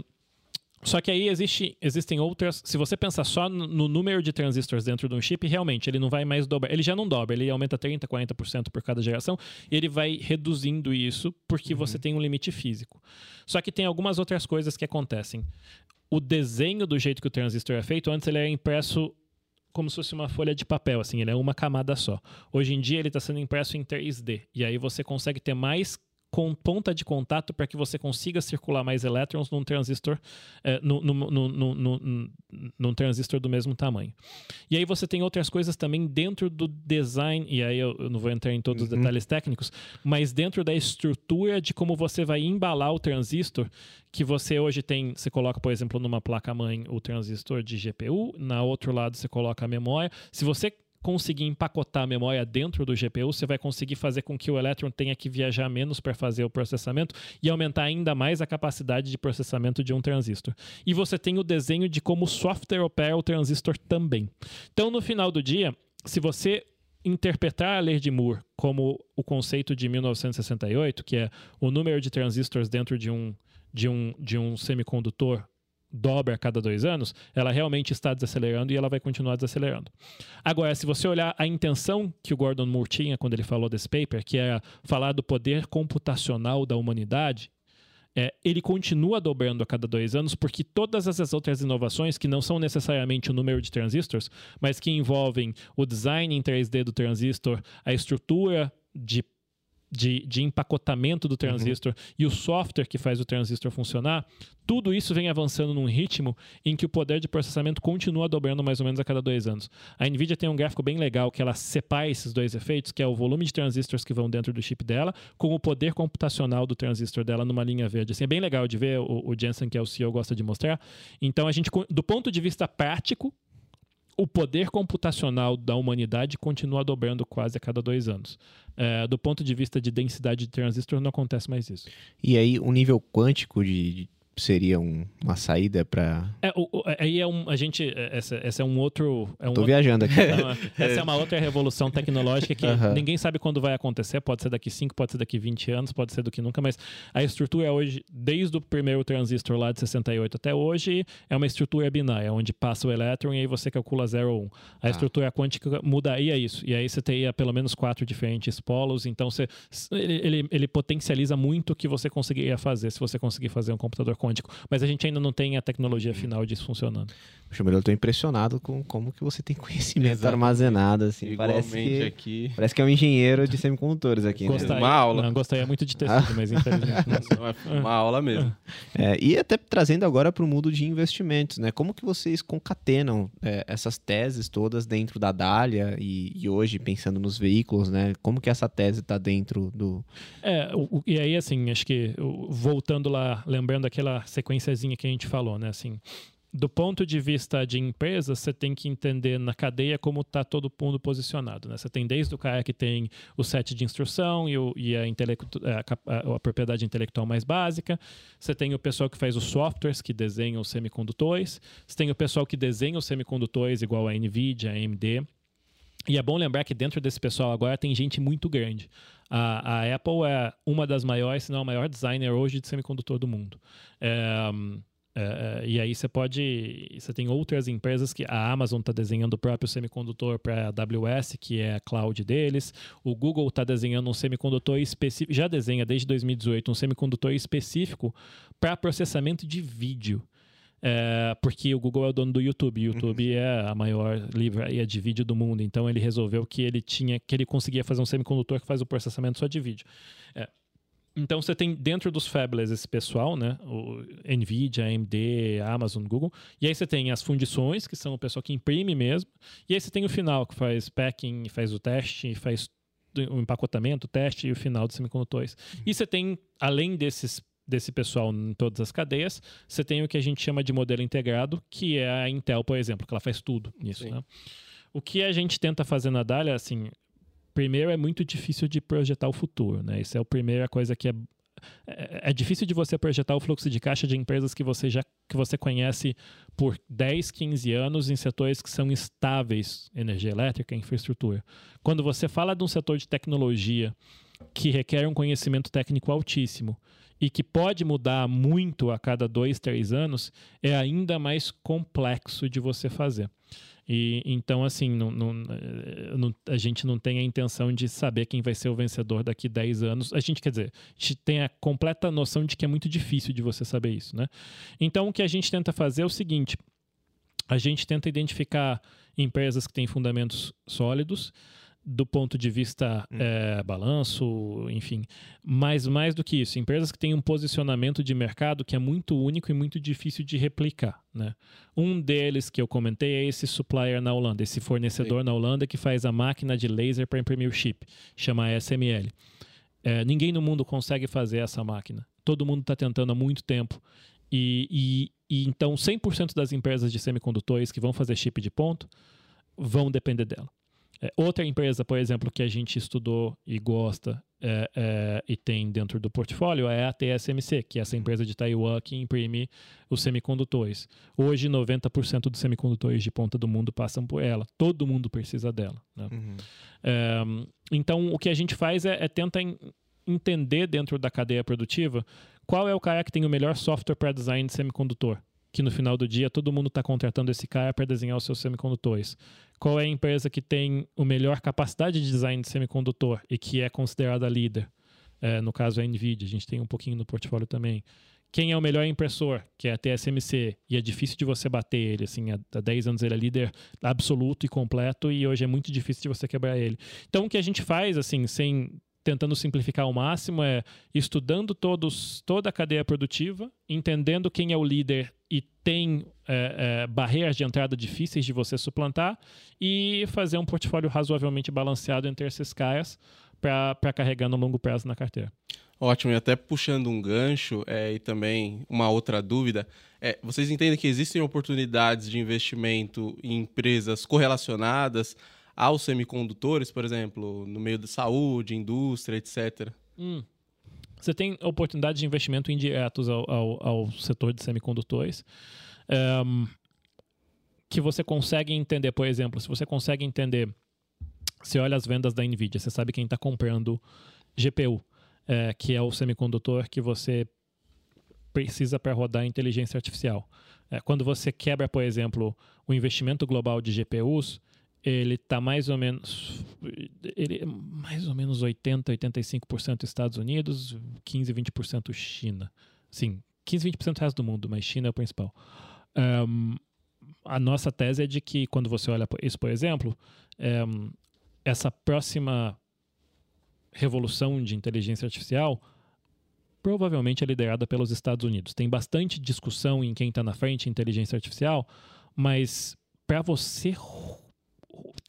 só que aí existe, existem outras. Se você pensar só no, número de transistores dentro de um chip, realmente ele não vai mais dobrar. Ele já não dobra, ele aumenta 30%, 40% por cada geração e ele vai reduzindo isso porque você tem um limite físico. Só que tem algumas outras coisas que acontecem. O desenho do jeito que o transistor é feito, antes ele era impresso como se fosse uma folha de papel, assim, ele é uma camada só. Hoje em dia ele está sendo impresso em 3D e aí você consegue ter mais com ponta de contato para que você consiga circular mais elétrons num transistor, eh, num, num- transistor do mesmo tamanho. E aí você tem outras coisas também dentro do design, e aí eu, eu não vou entrar em todos os Uhum. detalhes técnicos, mas dentro da estrutura de como você vai embalar o transistor, que você hoje tem, você coloca, por exemplo, numa placa-mãe o transistor de GPU, na outro lado você coloca a memória. Se você conseguir empacotar a memória dentro do GPU, você vai conseguir fazer com que o elétron tenha que viajar menos para fazer o processamento e aumentar ainda mais a capacidade de processamento de um transistor. E você tem o desenho de como o software opera o transistor também. Então, no final do dia, se você interpretar a lei de Moore como o conceito de 1968, que é o número de transistores dentro de um, de um, de um semicondutor dobra a cada dois anos, ela realmente está desacelerando e ela vai continuar desacelerando. Agora, se você olhar a intenção que o Gordon Moore tinha quando ele falou desse paper, que era falar do poder computacional da humanidade, é, ele continua dobrando a cada dois anos, porque todas essas outras inovações, que não são necessariamente o número de transistores, mas que envolvem o design em 3D do transistor, a estrutura de, de, de empacotamento do transistor e o software que faz o transistor funcionar, tudo isso vem avançando num ritmo em que o poder de processamento continua dobrando mais ou menos a cada dois anos. A NVIDIA tem um gráfico bem legal que ela separa esses dois efeitos, que é o volume de transistores que vão dentro do chip dela, com o poder computacional do transistor dela numa linha verde. Assim, é bem legal de ver, o, o Jensen, que é o CEO, gosta de mostrar. Então, a gente, do ponto de vista prático, o poder computacional da humanidade continua dobrando quase a cada dois anos. É, do ponto de vista de densidade de transistor, não acontece mais isso. E aí, um nível quântico de, de- seria um- uma saída para. É, o- aí é um. A gente. é, Essa, essa é um outro. É um Tô outro- viajando aqui. Não, essa é uma outra revolução tecnológica que Aham. ninguém sabe quando vai acontecer. Pode ser daqui 5, pode ser daqui 20 anos, pode ser do que nunca, mas a estrutura hoje, desde o primeiro transistor lá de 68 até hoje, é uma estrutura binária, onde passa o elétron e aí você calcula 0 ou 1. A Tá. estrutura quântica mudaria isso. E aí você teria pelo menos quatro diferentes polos, então você, ele, ele, ele potencializa muito o que você conseguiria fazer se você conseguir fazer um computador quântico. Mas a gente ainda não tem a tecnologia final disso funcionando. Poxa, eu tô impressionado com como que você tem conhecimento Exatamente. armazenado, assim. Igualmente Parece que, aqui. parece que é um engenheiro de semicondutores aqui, né? Gostaria, Uma aula. Não, gostaria muito de ter sido, mas infelizmente não sou. Então é uma aula mesmo. É, e até trazendo agora para o mundo de investimentos, né? Como que vocês concatenam é, essas teses todas dentro da Dália e, e hoje pensando nos veículos, né? Como que essa tese está dentro do... É, o- o- e aí, assim, acho que o- voltando lá, lembrando aquela sequenciazinha que a gente falou, né? Assim, do ponto de vista de empresa, você tem que entender na cadeia como está todo mundo posicionado. Né? Você tem desde o cara que tem o set de instrução e, o- e a, a- a propriedade intelectual mais básica. Você tem o pessoal que faz os softwares, que desenham os semicondutores. Você tem o pessoal que desenha os semicondutores, igual a NVIDIA, a AMD. E é bom lembrar que dentro desse pessoal agora tem gente muito grande. A, a Apple é uma das maiores, se não a maior designer hoje de semicondutor do mundo. É, É, é, e aí você pode. Você tem outras empresas que a Amazon está desenhando o próprio semicondutor para a AWS, que é a cloud deles. O Google está desenhando um semicondutor específico, já desenha desde 2018 um semicondutor específico para processamento de vídeo. É, porque o Google é o dono do YouTube. O YouTube uhum. é a maior livraria de vídeo do mundo. Então ele resolveu que ele tinha, que ele conseguia fazer um semicondutor que faz o processamento só de vídeo. É, então você tem dentro dos fabless esse pessoal, né? O Nvidia, AMD, Amazon, Google. E aí você tem as fundições, que são o pessoal que imprime mesmo. E aí você tem o final, que faz packing, faz o teste, faz o empacotamento, o teste e o final dos semicondutores. Uhum. E você tem, além desses desse pessoal em todas as cadeias, você tem o que a gente chama de modelo integrado, que é a Intel, por exemplo, que ela faz tudo nisso. Né? O que a gente tenta fazer na Dália, assim, primeiro é muito difícil de projetar o futuro, né? Isso é a primeira coisa que é, é, é difícil de você projetar o fluxo de caixa de empresas que você já que você conhece por 10, 15 anos em setores que são estáveis, energia elétrica, infraestrutura. Quando você fala de um setor de tecnologia que requer um conhecimento técnico altíssimo e que pode mudar muito a cada dois, três anos, é ainda mais complexo de você fazer. E então, assim, não, não, não, a gente não tem a intenção de saber quem vai ser o vencedor daqui 10 anos. A gente, quer dizer, a gente tem a completa noção de que é muito difícil de você saber isso, né? Então, o que a gente tenta fazer é o seguinte: a gente tenta identificar empresas que têm fundamentos sólidos, do ponto de vista hum. é, balanço, enfim. Mas mais do que isso, empresas que têm um posicionamento de mercado que é muito único e muito difícil de replicar. Né? Um deles que eu comentei é esse supplier na Holanda, esse fornecedor Sim. na Holanda que faz a máquina de laser para imprimir o chip, chama SML. É, ninguém no mundo consegue fazer essa máquina. Todo mundo está tentando há muito tempo. E, e, e então 100% das empresas de semicondutores que vão fazer chip de ponto vão depender dela. É, outra empresa, por exemplo, que a gente estudou e gosta é, é, e tem dentro do portfólio é a TSMC, que é essa empresa de Taiwan que imprime os semicondutores. Hoje, 90% dos semicondutores de ponta do mundo passam por ela. Todo mundo precisa dela. Né? Uhum. É, então, o que a gente faz é, é tentar entender dentro da cadeia produtiva qual é o cara que tem o melhor software para design de semicondutor que no final do dia todo mundo está contratando esse cara para desenhar os seus semicondutores? Qual é a empresa que tem o melhor capacidade de design de semicondutor e que é considerada líder? É, no caso, a NVIDIA, a gente tem um pouquinho no portfólio também. Quem é o melhor impressor? Que é a TSMC. E é difícil de você bater ele. Assim, há 10 anos ele é líder absoluto e completo e hoje é muito difícil de você quebrar ele. Então, o que a gente faz, assim, sem tentando simplificar ao máximo é estudando todos, toda a cadeia produtiva, entendendo quem é o líder e tem é, é, barreiras de entrada difíceis de você suplantar e fazer um portfólio razoavelmente balanceado entre esses caras para carregar no longo prazo na carteira. Ótimo, e até puxando um gancho é, e também uma outra dúvida, é, vocês entendem que existem oportunidades de investimento em empresas correlacionadas aos semicondutores, por exemplo, no meio da saúde, indústria, etc. Hum. Você tem oportunidades de investimento indiretos ao, ao, ao setor de semicondutores. Um, que você consegue entender, por exemplo, se você consegue entender, você olha as vendas da Nvidia, você sabe quem está comprando GPU, é, que é o semicondutor que você precisa para rodar inteligência artificial. É, quando você quebra, por exemplo, o investimento global de GPUs, ele está mais ou menos ele mais ou menos 80, 85% Estados Unidos, 15, 20% China. Sim, 15, 20% resto do mundo, mas China é o principal. Um, a nossa tese é de que quando você olha isso, por exemplo, um, essa próxima revolução de inteligência artificial provavelmente é liderada pelos Estados Unidos. Tem bastante discussão em quem está na frente em inteligência artificial, mas para você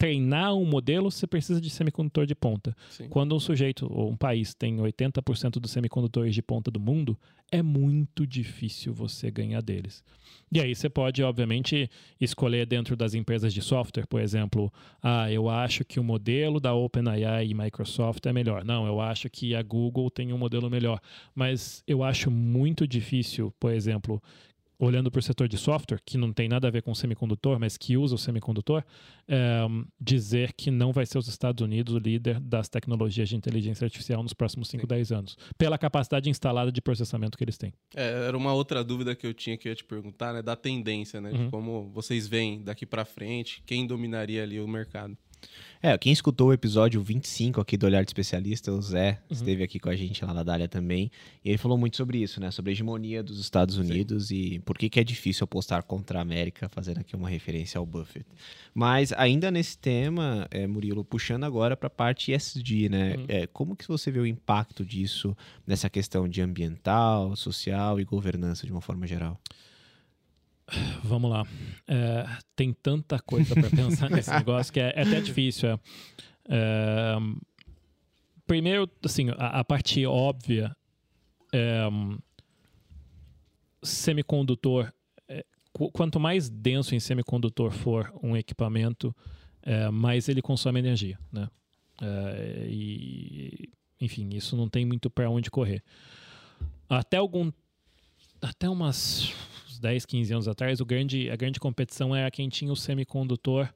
treinar um modelo, você precisa de semicondutor de ponta. Sim. Quando um sujeito ou um país tem 80% dos semicondutores de ponta do mundo, é muito difícil você ganhar deles. E aí você pode, obviamente, escolher dentro das empresas de software, por exemplo, ah, eu acho que o modelo da OpenAI e Microsoft é melhor. Não, eu acho que a Google tem um modelo melhor. Mas eu acho muito difícil, por exemplo, olhando para o setor de software, que não tem nada a ver com semicondutor, mas que usa o semicondutor, é, dizer que não vai ser os Estados Unidos o líder das tecnologias de inteligência artificial nos próximos 5, 10 anos, pela capacidade instalada de processamento que eles têm. É, era uma outra dúvida que eu tinha que eu ia te perguntar, né, da tendência, né, uhum. de como vocês veem daqui para frente, quem dominaria ali o mercado. É, quem escutou o episódio 25 aqui do Olhar de Especialista, o Zé, uhum. esteve aqui com a gente lá na Dália também, e ele falou muito sobre isso, né? Sobre a hegemonia dos Estados Unidos Sim. e por que, que é difícil apostar contra a América, fazendo aqui uma referência ao Buffett. Mas ainda nesse tema, é, Murilo, puxando agora para a parte ESG, né? Uhum. É, como que você vê o impacto disso nessa questão de ambiental, social e governança de uma forma geral? Vamos lá. É, tem tanta coisa para pensar nesse negócio que é, é até difícil. É. é primeiro, assim, a, a parte óbvia é, semicondutor. É, quanto mais denso em semicondutor for um equipamento, mais ele consome energia, né? e, enfim, isso não tem muito para onde correr. Até algum, até umas 10, 15 anos atrás, o grande, a grande competição era quem tinha o semicondutor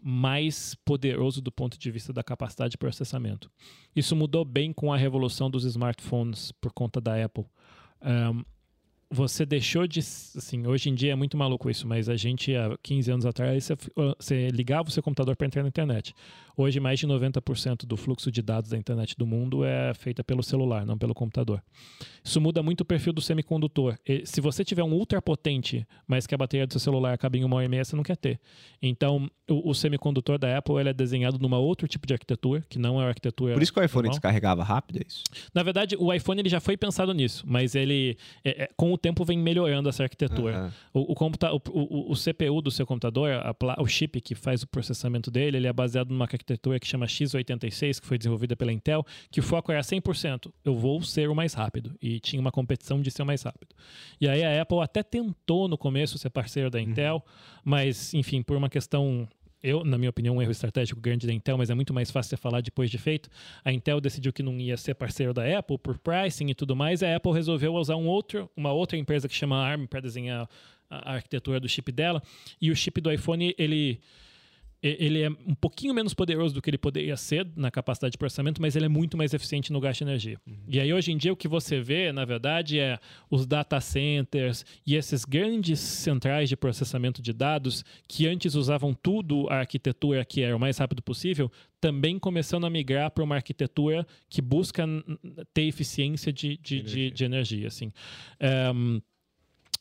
mais poderoso do ponto de vista da capacidade de processamento. Isso mudou bem com a revolução dos smartphones por conta da Apple. Um, você deixou de. Assim, hoje em dia é muito maluco isso, mas a gente, há 15 anos atrás, você, você ligava o seu computador para entrar na internet. Hoje, mais de 90% do fluxo de dados da internet do mundo é feita pelo celular, não pelo computador. Isso muda muito o perfil do semicondutor. E, se você tiver um ultra potente, mas que a bateria do seu celular acabe em uma hora e meia, você não quer ter. Então, o, o semicondutor da Apple ele é desenhado numa outro tipo de arquitetura, que não é a arquitetura. Por isso que o iPhone normal. descarregava rápido, é isso? Na verdade, o iPhone ele já foi pensado nisso, mas ele, é, é, com o tempo, vem melhorando essa arquitetura. Uhum. O, o, computa o, o, o, CPU do seu computador, o chip que faz o processamento dele, ele é baseado numa arquitetura que chama x86, que foi desenvolvida pela Intel, que o foco era 100%. Eu vou ser o mais rápido. E tinha uma competição de ser o mais rápido. E aí a Apple até tentou no começo ser parceiro da Intel, uhum. mas, enfim, por uma questão eu, na minha opinião, um erro estratégico grande da Intel, mas é muito mais fácil você falar depois de feito. A Intel decidiu que não ia ser parceiro da Apple por pricing e tudo mais. A Apple resolveu usar um outro, uma outra empresa que chama ARM para desenhar a arquitetura do chip dela. E o chip do iPhone, ele ele é um pouquinho menos poderoso do que ele poderia ser na capacidade de processamento, mas ele é muito mais eficiente no gasto de energia. Uhum. E aí, hoje em dia, o que você vê, na verdade, é os data centers e esses grandes centrais de processamento de dados que antes usavam tudo a arquitetura que era o mais rápido possível, também começando a migrar para uma arquitetura que busca ter eficiência de, de, energia. de, de energia assim. Um,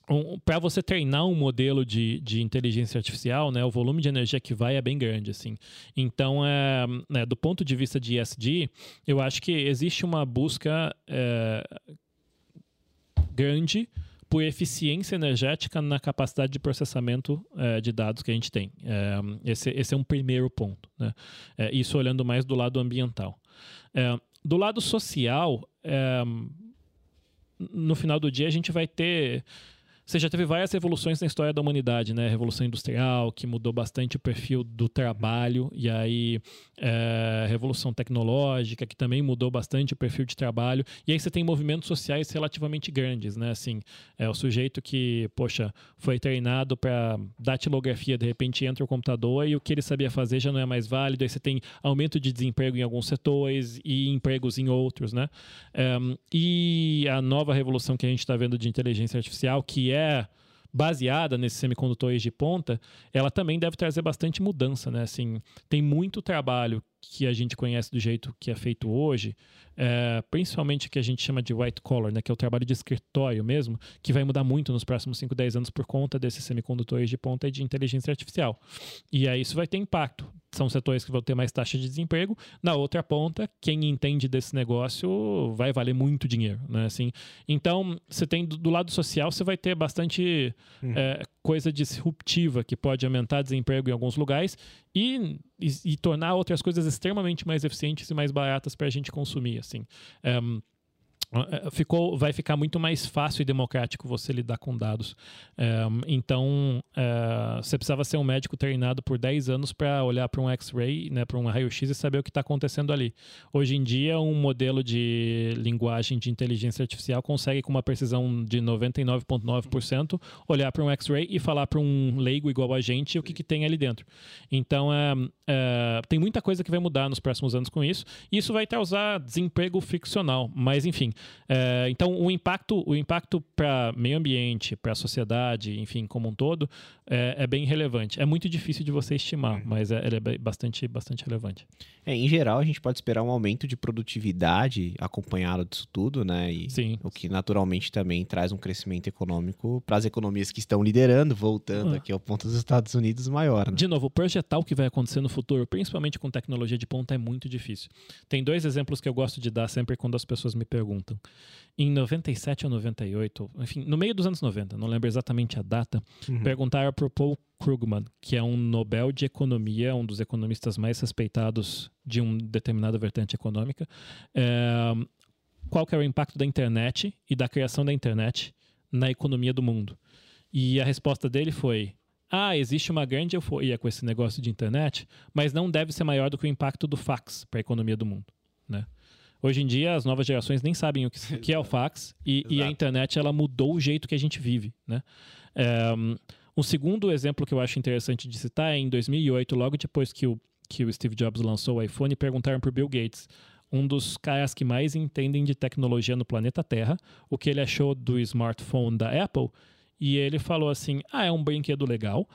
um, para você treinar um modelo de, de inteligência artificial, né, o volume de energia que vai é bem grande, assim. Então, é, né, do ponto de vista de ESG, eu acho que existe uma busca é, grande por eficiência energética na capacidade de processamento é, de dados que a gente tem. É, esse, esse, é um primeiro ponto. Né? É, isso olhando mais do lado ambiental. É, do lado social, é, no final do dia, a gente vai ter você já teve várias revoluções na história da humanidade, né? Revolução Industrial, que mudou bastante o perfil do trabalho, e aí é, Revolução Tecnológica, que também mudou bastante o perfil de trabalho, e aí você tem movimentos sociais relativamente grandes, né? Assim, é o sujeito que, poxa, foi treinado para datilografia, de repente entra o computador e o que ele sabia fazer já não é mais válido, aí você tem aumento de desemprego em alguns setores e empregos em outros, né? É, e a nova revolução que a gente está vendo de inteligência artificial, que é é baseada nesses semicondutores de ponta, ela também deve trazer bastante mudança, né? Assim, tem muito trabalho que a gente conhece do jeito que é feito hoje, é, principalmente o que a gente chama de white collar, né, que é o trabalho de escritório mesmo, que vai mudar muito nos próximos 5, 10 anos por conta desses semicondutores de ponta e de inteligência artificial. E aí isso vai ter impacto. São setores que vão ter mais taxa de desemprego. Na outra ponta, quem entende desse negócio vai valer muito dinheiro, né? Assim, então, você tem do, do lado social, você vai ter bastante uhum. é, coisa disruptiva que pode aumentar desemprego em alguns lugares e, e, e tornar outras coisas extremamente mais eficientes e mais baratas para a gente consumir. Assim. Um, ficou, vai ficar muito mais fácil e democrático você lidar com dados. É, então, é, você precisava ser um médico treinado por 10 anos para olhar para um X-ray, né, para um raio-x e saber o que está acontecendo ali. Hoje em dia, um modelo de linguagem de inteligência artificial consegue, com uma precisão de 99,9%, olhar para um X-ray e falar para um leigo igual a gente o que, que tem ali dentro. Então, é, é, tem muita coisa que vai mudar nos próximos anos com isso. E isso vai causar desemprego ficcional, mas enfim. É, então, o impacto, o impacto para meio ambiente, para a sociedade, enfim, como um todo, é, é, bem relevante. É muito difícil de você estimar, uhum. mas é, ele é bastante, bastante relevante. É, em geral, a gente pode esperar um aumento de produtividade acompanhado disso tudo, né? E Sim. O que naturalmente também traz um crescimento econômico para as economias que estão liderando, voltando ah. aqui ao ponto dos Estados Unidos maior. Né? De novo, projetar o que vai acontecer no futuro, principalmente com tecnologia de ponta, é muito difícil. Tem dois exemplos que eu gosto de dar sempre quando as pessoas me perguntam. Em 97 ou 98, enfim, no meio dos anos 90, não lembro exatamente a data, uhum. perguntaram para o Paul Krugman, que é um Nobel de Economia, um dos economistas mais respeitados de uma determinada vertente econômica, é, qual que era o impacto da internet e da criação da internet na economia do mundo. E a resposta dele foi: ah, existe uma grande euforia com esse negócio de internet, mas não deve ser maior do que o impacto do fax para a economia do mundo, né? Hoje em dia, as novas gerações nem sabem o que, que é o fax e, e, a internet ela mudou o jeito que a gente vive. Né? É, um segundo exemplo que eu acho interessante de citar é em 2008, logo depois que o, que o Steve Jobs lançou o iPhone, perguntaram para o Bill Gates, um dos caras que mais entendem de tecnologia no planeta Terra, o que ele achou do smartphone da Apple. E ele falou assim: ah, é um brinquedo legal,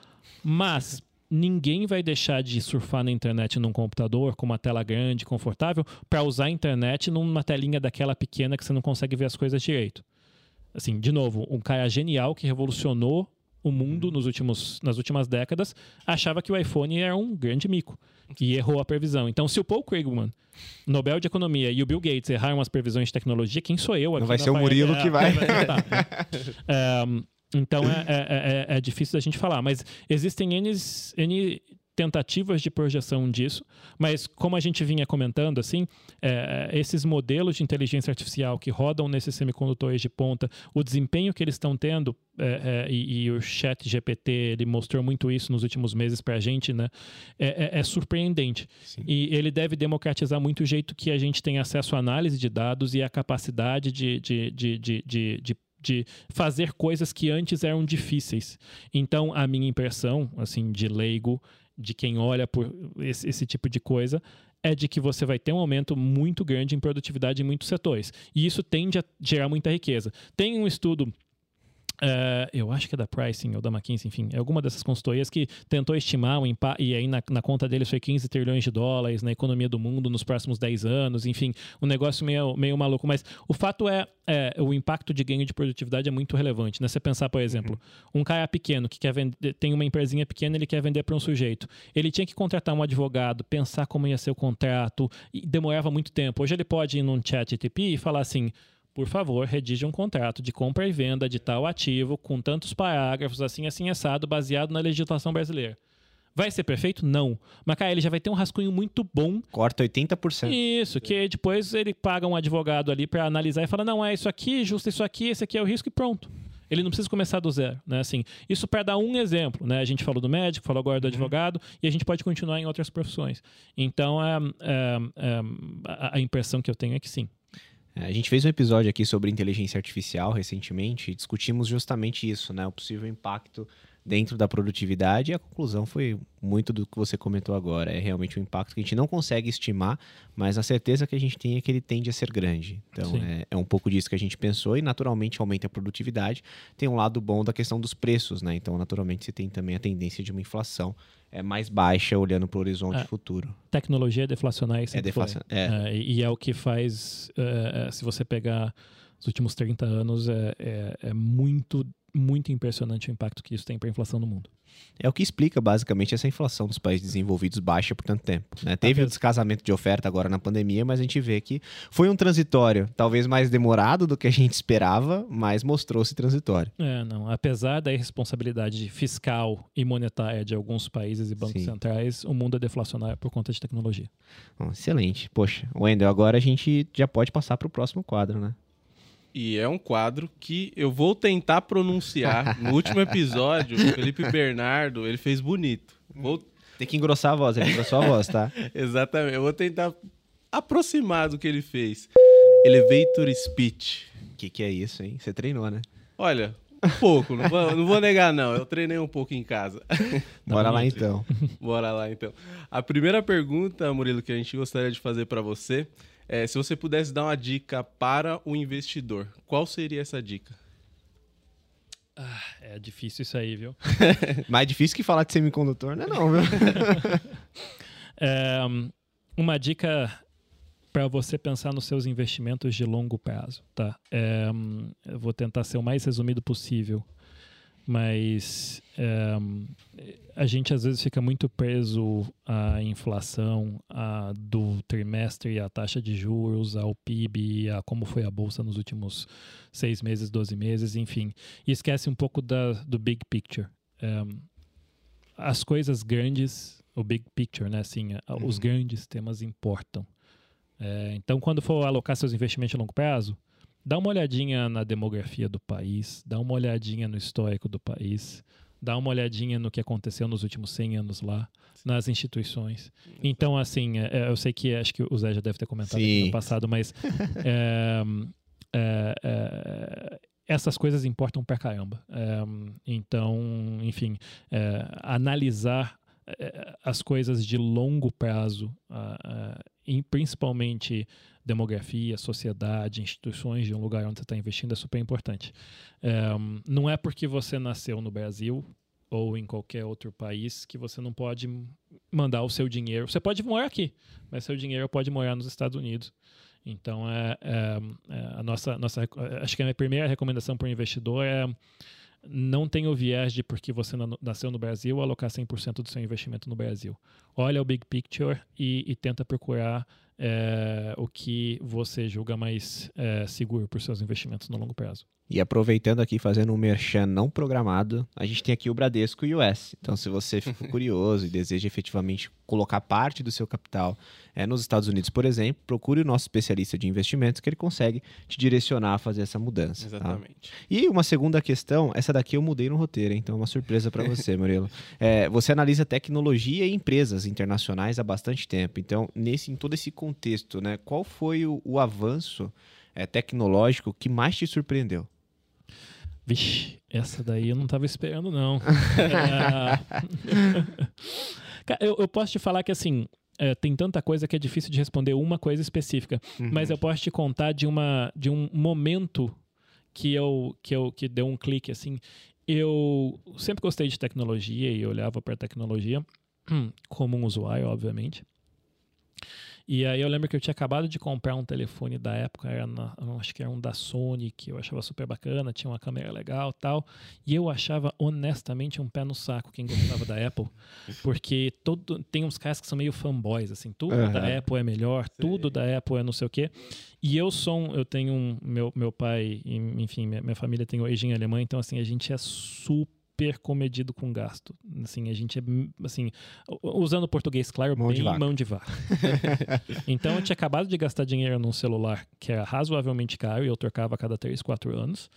mas ninguém vai deixar de surfar na internet num computador com uma tela grande, confortável, para usar a internet numa telinha daquela pequena que você não consegue ver as coisas direito. Assim, de novo, um cara genial que revolucionou o mundo nos últimos, nas últimas décadas achava que o iPhone era um grande mico e errou a previsão. Então, se o Paul Krugman, Nobel de Economia, e o Bill Gates erraram as previsões de tecnologia, quem sou eu aqui? Não vai ser o Murilo que vai. vai é, então é, é, é, é, difícil da gente falar, mas existem N, N tentativas de projeção disso, mas como a gente vinha comentando, assim, é, esses modelos de inteligência artificial que rodam nesses semicondutores de ponta, o desempenho que eles estão tendo, é, é, e, e, o chat GPT, ele mostrou muito isso nos últimos meses para a gente, né, é, é, é surpreendente. Sim. E ele deve democratizar muito o jeito que a gente tem acesso à análise de dados e a capacidade de, de, de, de, de, de fazer coisas que antes eram difíceis. Então, a minha impressão, assim, de leigo, de quem olha por esse, esse tipo de coisa, é de que você vai ter um aumento muito grande em produtividade em muitos setores. E isso tende a gerar muita riqueza. Tem um estudo Uh, eu acho que é da Pricing ou da McKinsey, enfim, é alguma dessas consultorias que tentou estimar um impacto, e aí na, na, conta deles foi 15 trilhões de dólares na economia do mundo nos próximos 10 anos, enfim, um negócio meio, meio maluco. Mas o fato é, é o impacto de ganho de produtividade é muito relevante. Né? Você pensar, por exemplo, uhum. um cara pequeno que quer vender, tem uma empresinha pequena, ele quer vender para um sujeito. Ele tinha que contratar um advogado, pensar como ia ser o contrato, e demorava muito tempo. Hoje ele pode ir num chat ATP e falar assim por favor, redija um contrato de compra e venda de tal ativo com tantos parágrafos, assim, assim, assado, baseado na legislação brasileira. Vai ser perfeito? Não. Mas, cara, ele já vai ter um rascunho muito bom. Corta 80%. Isso, que depois ele paga um advogado ali para analisar e fala: não, é isso aqui, justo isso aqui, esse aqui é o risco e pronto. Ele não precisa começar do zero, né? Assim, isso para dar um exemplo, né? A gente falou do médico, falou agora do uhum. advogado e a gente pode continuar em outras profissões. Então, é, é, é a impressão que eu tenho é que sim. É, a gente fez um episódio aqui sobre inteligência artificial recentemente e discutimos justamente isso, né? O possível impacto dentro da produtividade e a conclusão foi muito do que você comentou agora. É realmente um impacto que a gente não consegue estimar, mas a certeza que a gente tem é que ele tende a ser grande. Então é, é, um pouco disso que a gente pensou e naturalmente aumenta a produtividade. Tem um lado bom da questão dos preços, né? Então naturalmente você tem também a tendência de uma inflação é mais baixa olhando para o horizonte é, futuro. Tecnologia é deflacionária. É deflacionária. É. é. e é o que faz, é, é, se você pegar os últimos 30 anos, é, é, é muito muito impressionante o impacto que isso tem para a inflação no mundo. É o que explica basicamente essa inflação dos países desenvolvidos baixa por tanto tempo. Né? Teve o um descasamento de oferta agora na pandemia, mas a gente vê que foi um transitório, talvez mais demorado do que a gente esperava, mas mostrou-se transitório. É, não. Apesar da irresponsabilidade fiscal e monetária de alguns países e bancos Sim. centrais, o mundo é deflacionário por conta de tecnologia. Bom, excelente. Poxa, Wendel, agora a gente já pode passar para o próximo quadro, né? E é um quadro que eu vou tentar pronunciar. No último episódio, o Felipe Bernardo, ele fez bonito. Vou... Tem que engrossar a voz, ele engrossou a voz, tá? Exatamente. Eu vou tentar aproximar do que ele fez. Elevator Speech. O que, que é isso, hein? Você treinou, né? Olha, um pouco. Não vou, não vou negar, não. Eu treinei um pouco em casa. Bora lá, então. Bora lá, então. A primeira pergunta, Murilo, que a gente gostaria de fazer para você é, se você pudesse dar uma dica para o investidor, qual seria essa dica? Ah, é difícil isso aí, viu? Mais difícil que falar de semicondutor, não é não, viu? é, uma dica para você pensar nos seus investimentos de longo prazo, tá? É, eu vou tentar ser o mais resumido possível mas é, a gente às vezes fica muito preso à inflação à, do trimestre, à taxa de juros, ao PIB, a como foi a bolsa nos últimos seis meses, 12 meses, enfim, e esquece um pouco da, do big picture. É, as coisas grandes, o big picture, né? Assim, uhum. os grandes temas importam. É, então, quando for alocar seus investimentos a longo prazo, dá uma olhadinha na demografia do país, dá uma olhadinha no histórico do país, dá uma olhadinha no que aconteceu nos últimos 100 anos lá, nas instituições. Então, assim, é, é, eu sei que acho que o Zé já deve ter comentado no passado, mas é, é, é, essas coisas importam pra caramba. É, então, enfim, analisar as coisas de longo prazo, principalmente demografia, sociedade, instituições de um lugar onde você está investindo é super importante. É, não é porque você nasceu no Brasil ou em qualquer outro país que você não pode mandar o seu dinheiro. Você pode morar aqui, mas seu dinheiro pode morar nos Estados Unidos. Então, é, é, é a nossa, nossa, acho que a minha primeira recomendação para o investidor é não tenha o viés de porque você nasceu no Brasil alocar 100% do seu investimento no Brasil. Olha o big picture e, e tenta procurar é, o que você julga mais é, seguro para os seus investimentos no longo prazo. E aproveitando aqui, fazendo um merchan não programado, a gente tem aqui o Bradesco US. Então, se você ficou curioso e deseja efetivamente colocar parte do seu capital é, nos Estados Unidos, por exemplo, procure o nosso especialista de investimentos que ele consegue te direcionar a fazer essa mudança. Tá? Exatamente. Tá? E uma segunda questão, essa daqui eu mudei no roteiro, então é uma surpresa para você, Murilo. É, você analisa tecnologia e empresas internacionais há bastante tempo. Então, nesse, em todo esse contexto, né, qual foi o, o avanço é, tecnológico que mais te surpreendeu? Vixe, essa daí eu não estava esperando, não. é... eu, eu, posso te falar que, assim, é, tem tanta coisa que é difícil de responder uma coisa específica. Uhum. Mas eu posso te contar de, uma, de um momento que eu, que eu que deu um clique, assim. Eu sempre gostei de tecnologia e olhava para tecnologia como um usuário, obviamente. E aí eu lembro que eu tinha acabado de comprar um telefone da época, era na, acho que era um da Sony, que eu achava super bacana, tinha uma câmera legal tal. E eu achava, honestamente, um pé no saco quem gostava da Apple. Porque todo, tem uns caras que são meio fanboys, assim, tudo uhum. da Apple é melhor, Sim. tudo da Apple é não sei o quê. E eu sou um, eu tenho um, meu, meu pai, enfim, minha, minha família tem origem alemã, então assim, a gente é super super comedido com gasto. Assim, a gente é, assim, usando o português claro, mão bem de mão de vaca. então, eu tinha acabado de gastar dinheiro num celular que era razoavelmente caro e eu trocava a cada 3, 4 anos.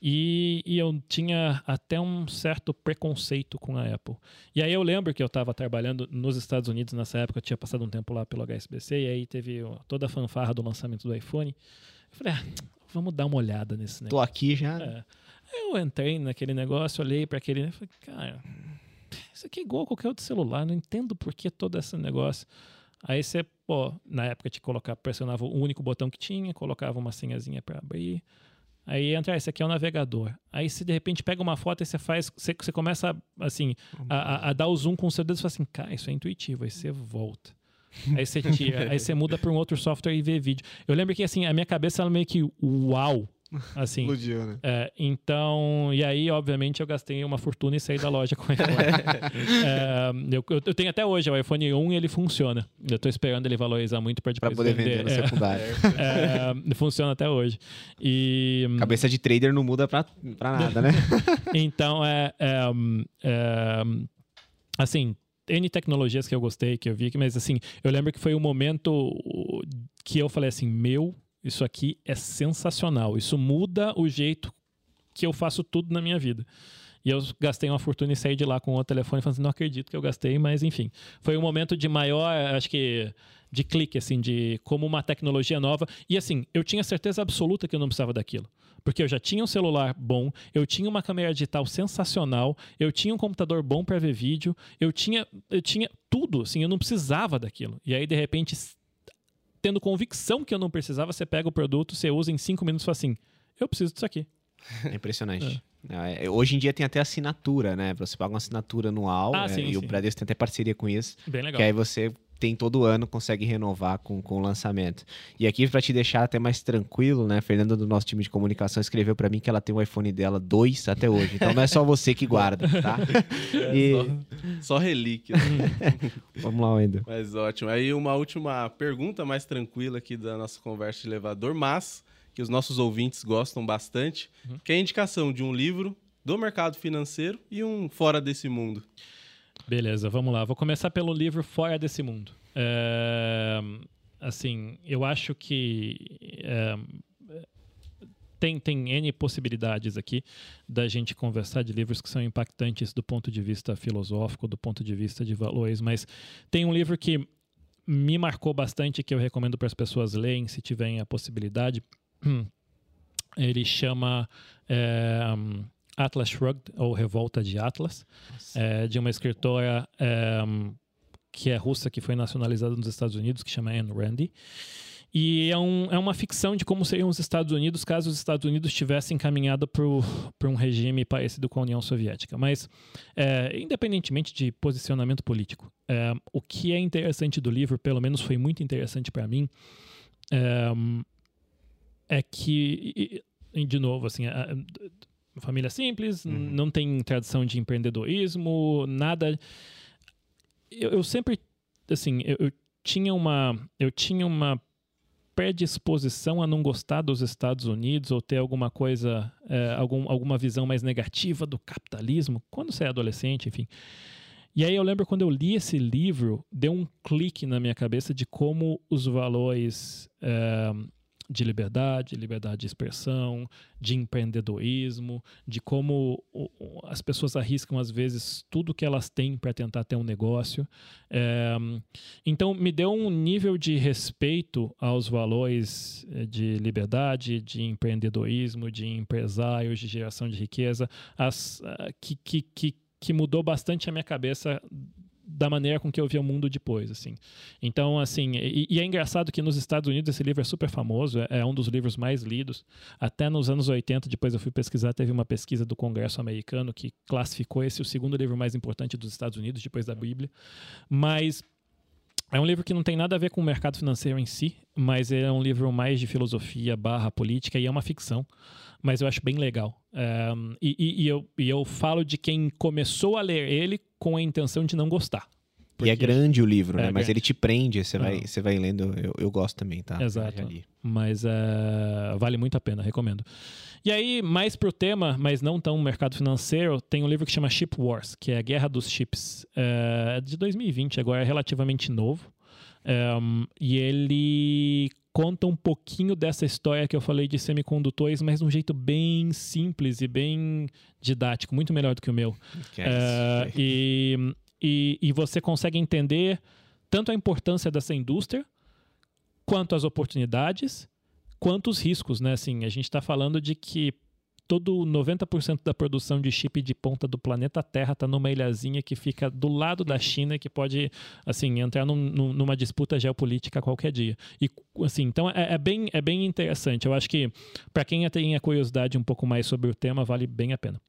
E, e, eu tinha até um certo preconceito com a Apple. E aí eu lembro que eu estava trabalhando nos Estados Unidos nessa época, eu tinha passado um tempo lá pelo HSBC, e aí teve toda a fanfarra do lançamento do iPhone. Eu falei, ah, vamos dar uma olhada nesse negócio. Tô aqui já. É. Eu entrei naquele negócio, olhei para aquele. Falei, cara, isso aqui é igual a qualquer outro celular, não entendo por que todo esse negócio. Aí você, pô, na época te colocar, pressionava o único botão que tinha, colocava uma senhazinha para abrir. Aí entra, ah, esse aqui é o navegador. Aí você de repente pega uma foto e você faz, você, você começa assim, a, a, a, dar o zoom com o seu dedo e fala assim, cara, isso é intuitivo. Aí você volta. Aí você tira, aí você muda para um outro software e vê vídeo. Eu lembro que assim, a minha cabeça ela meio que uau. Assim, Explodiu, né? É, então, e aí, obviamente, eu gastei uma fortuna e saí da loja com o iPhone. é, eu, eu, tenho até hoje o iPhone 1 e ele funciona. Eu tô esperando ele valorizar muito para depois pra poder vender, vender no é, secundário. É, funciona até hoje. E, Cabeça de trader não muda pra, pra nada, né? então, é, é, é assim, N tecnologias que eu gostei, que eu vi, mas assim, eu lembro que foi um momento que eu falei assim, meu isso aqui é sensacional. Isso muda o jeito que eu faço tudo na minha vida. E eu gastei uma fortuna e saí de lá com o telefone falando assim, não acredito que eu gastei, mas enfim. Foi um momento de maior, acho que, de clique, assim, de como uma tecnologia nova. E assim, eu tinha certeza absoluta que eu não precisava daquilo. Porque eu já tinha um celular bom, eu tinha uma câmera digital sensacional, eu tinha um computador bom para ver vídeo, eu tinha, eu tinha tudo, assim, eu não precisava daquilo. E aí, de repente, tendo convicção que eu não precisava, você pega o produto, você usa em cinco minutos e fala assim, eu preciso disso aqui. É impressionante. É. É, hoje em dia tem até assinatura, né? Você paga uma assinatura anual Ah, é, sim, e sim. o Bradesco tem até parceria com isso. Bem legal. Que aí você tem todo ano, consegue renovar com, com o lançamento. E aqui, para te deixar até mais tranquilo, né? Fernanda do nosso time de comunicação escreveu para mim que ela tem o iPhone dela 2 até hoje. Então não é só você que guarda, tá? E- Só, só relíquia. né? Vamos lá, Wendel. Mas ótimo. Aí uma última pergunta mais tranquila aqui da nossa conversa de elevador, mas que os nossos ouvintes gostam bastante, que é a indicação de um livro do mercado financeiro e um fora desse mundo. Beleza, vamos lá. Vou começar pelo livro Fora desse Mundo. É, assim, eu acho que é, tem, tem N possibilidades aqui da gente conversar de livros que são impactantes do ponto de vista filosófico, do ponto de vista de valores, mas tem um livro que me marcou bastante que eu recomendo para as pessoas lerem se tiverem a possibilidade. Ele chama é, Atlas Shrugged, ou Revolta de Atlas, é, de uma escritora é, que é russa, que foi nacionalizada nos Estados Unidos, que chama Anne Randi. E é, um, é uma ficção de como seriam os Estados Unidos caso os Estados Unidos tivessem caminhado para um regime parecido com a União Soviética. Mas, é, independentemente de posicionamento político, é, o que é interessante do livro, pelo menos foi muito interessante para mim, é, é que, de novo, assim, família simples, não tem tradição de empreendedorismo, nada. Eu, eu sempre, assim, eu, eu tinha uma, eu tinha uma predisposição a não gostar dos Estados Unidos ou ter alguma coisa, é, algum, alguma visão mais negativa do capitalismo quando você é adolescente, enfim. E aí eu lembro quando eu li esse livro, deu um clique na minha cabeça de como os valores é, de liberdade, liberdade de expressão, de empreendedorismo, de como as pessoas arriscam às vezes tudo que elas têm para tentar ter um negócio. É, então me deu um nível de respeito aos valores eh, de liberdade, de empreendedorismo, de empresários, de geração de riqueza, as, ah, que, que, que, que mudou bastante a minha cabeça da maneira com que eu via o mundo depois, assim. Então, assim, e, e é engraçado que nos Estados Unidos esse livro é super famoso, é, é um dos livros mais lidos. Até nos anos 80, depois eu fui pesquisar, teve uma pesquisa do Congresso americano que classificou esse o segundo livro mais importante dos Estados Unidos, depois da Bíblia. Mas é um livro que não tem nada a ver com o mercado financeiro em si, mas é um livro mais de filosofia barra política e é uma ficção. Mas eu acho bem legal. É, e, e- e eu, e eu falo de quem começou a ler ele com a intenção de não gostar. E é grande o livro, É né? Mas ele te prende, você vai, você vai lendo. Eu, eu gosto também, tá? Exato. Mas é, vale muito a pena, recomendo. E aí, mais pro tema, mas não tão mercado financeiro, tem um livro que chama Ship Wars, que é a Guerra dos Chips, é de 2020, agora é relativamente novo. É, e ele conta um pouquinho dessa história que eu falei de semicondutores, mas de um jeito bem simples e bem didático, muito melhor do que o meu. Que É, e, e, e você consegue entender tanto a importância dessa indústria, quanto as oportunidades, quanto os riscos, né? Assim, a gente está falando de que todo 90% da produção de chip de ponta do planeta Terra está numa ilhazinha que fica do lado da China e que pode, assim, entrar num- numa disputa geopolítica qualquer dia. E, assim, então é, é bem, é bem interessante. Eu acho que para quem tem a curiosidade um pouco mais sobre o tema, vale bem a pena.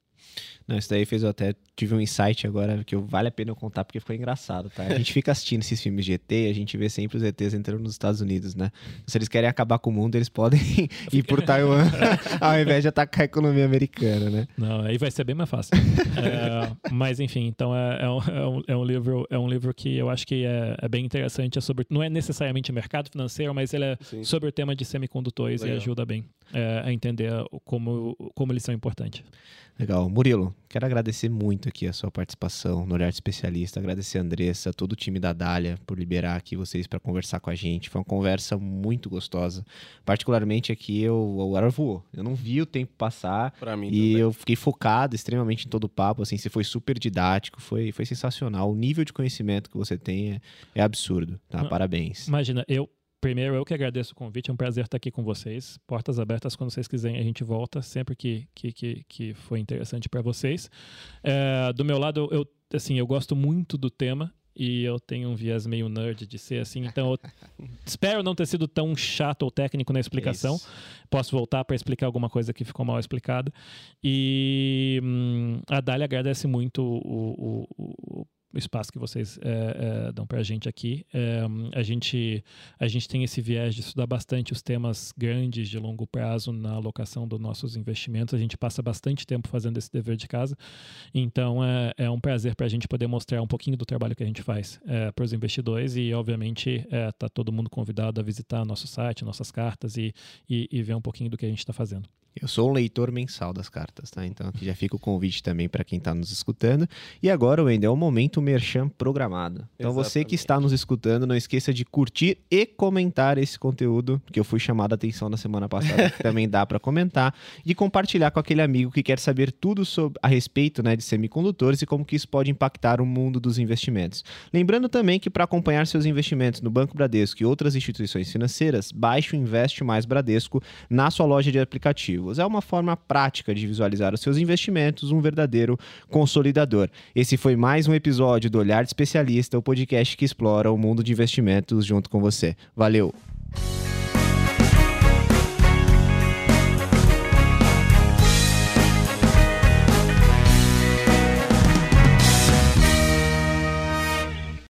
Não, isso daí fez eu até tive um insight agora que eu- vale a pena eu contar porque ficou engraçado, tá? A gente fica assistindo esses filmes de ET e a gente vê sempre os ETs entrando nos Estados Unidos, né? Se eles querem acabar com o mundo, eles podem ir por Taiwan ao invés de atacar a economia americana, né? Não, aí vai ser bem mais fácil. É, mas enfim, então é, é um, é um- é um livro, é um livro que eu acho que é, é bem interessante. É sobre, não é necessariamente mercado financeiro, mas ele é Sim. sobre o tema de semicondutores Legal. e ajuda bem. É, a entender como, como eles são importantes. Legal. Murilo, quero agradecer muito aqui a sua participação no Olhar Especialista, agradecer a Andressa, todo o time da Dália por liberar aqui vocês para conversar com a gente. Foi uma conversa muito gostosa. Particularmente aqui eu, eu era voou. Eu não vi o tempo passar Pra mim e também. eu fiquei focado extremamente em todo o papo, assim, você foi super didático, foi, foi sensacional. O nível de conhecimento que você tem é, é absurdo, tá? Parabéns. Imagina, eu. Primeiro, eu que agradeço o convite, é um prazer estar aqui com vocês. Portas abertas quando vocês quiserem, a gente volta sempre que, que, que, que foi interessante para vocês. É, do meu lado, eu, assim, eu gosto muito do tema e eu tenho um viés meio nerd de ser assim, então eu espero não ter sido tão chato ou técnico na explicação. Isso. Posso voltar para explicar alguma coisa que ficou mal explicada. E hum, a Dália agradece muito o, o, o- o espaço que vocês é, é, dão para a gente aqui. É, a, gente, a gente tem esse viés de estudar bastante os temas grandes de longo prazo na alocação dos nossos investimentos. A gente passa bastante tempo fazendo esse dever de casa. Então é, é um prazer para a gente poder mostrar um pouquinho do trabalho que a gente faz para os investidores e, obviamente, está todo mundo convidado a visitar nosso site, nossas cartas e, e, e ver um pouquinho do que a gente está fazendo. Eu sou um leitor mensal das cartas, tá? Então aqui já fica o convite também para quem está nos escutando. E agora, Wendel, é o momento merchan programado. Então você que Exatamente. está nos escutando, não esqueça de curtir e comentar esse conteúdo, que eu fui chamado a atenção na semana passada, que também dá para comentar, e compartilhar com aquele amigo que quer saber tudo sobre, a respeito né, de semicondutores e como que isso pode impactar o mundo dos investimentos. Lembrando também que para acompanhar seus investimentos no Banco Bradesco e outras instituições financeiras, baixe o Investe Mais Bradesco na sua loja de aplicativos. É uma forma prática de visualizar os seus investimentos, um verdadeiro consolidador. Esse foi mais um episódio do Olhar de Especialista, o podcast que explora o mundo de investimentos junto com você. Valeu!